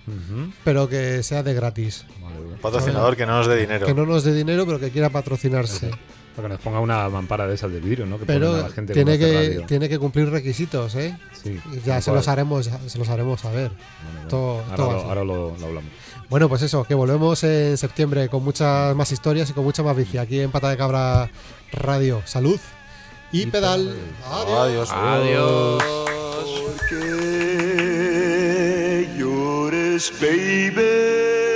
pero que sea de gratis. Mía. Patrocinador que no nos dé dinero. Que no nos dé dinero, pero que quiera patrocinarse. Para que nos ponga una mampara de esas de vidrio, ¿no? Que Pero la gente tiene que, tiene que cumplir requisitos, ¿eh? Sí, ya se cual. los haremos, se los haremos saber. Bueno, Todo- ahora todo lo- así. ahora lo, lo hablamos. Bueno, pues eso, que volvemos en septiembre con muchas más historias y con mucha más bici aquí en Pata de Cabra Radio. Salud y, pedal. Adiós. Adiós. Llores, baby.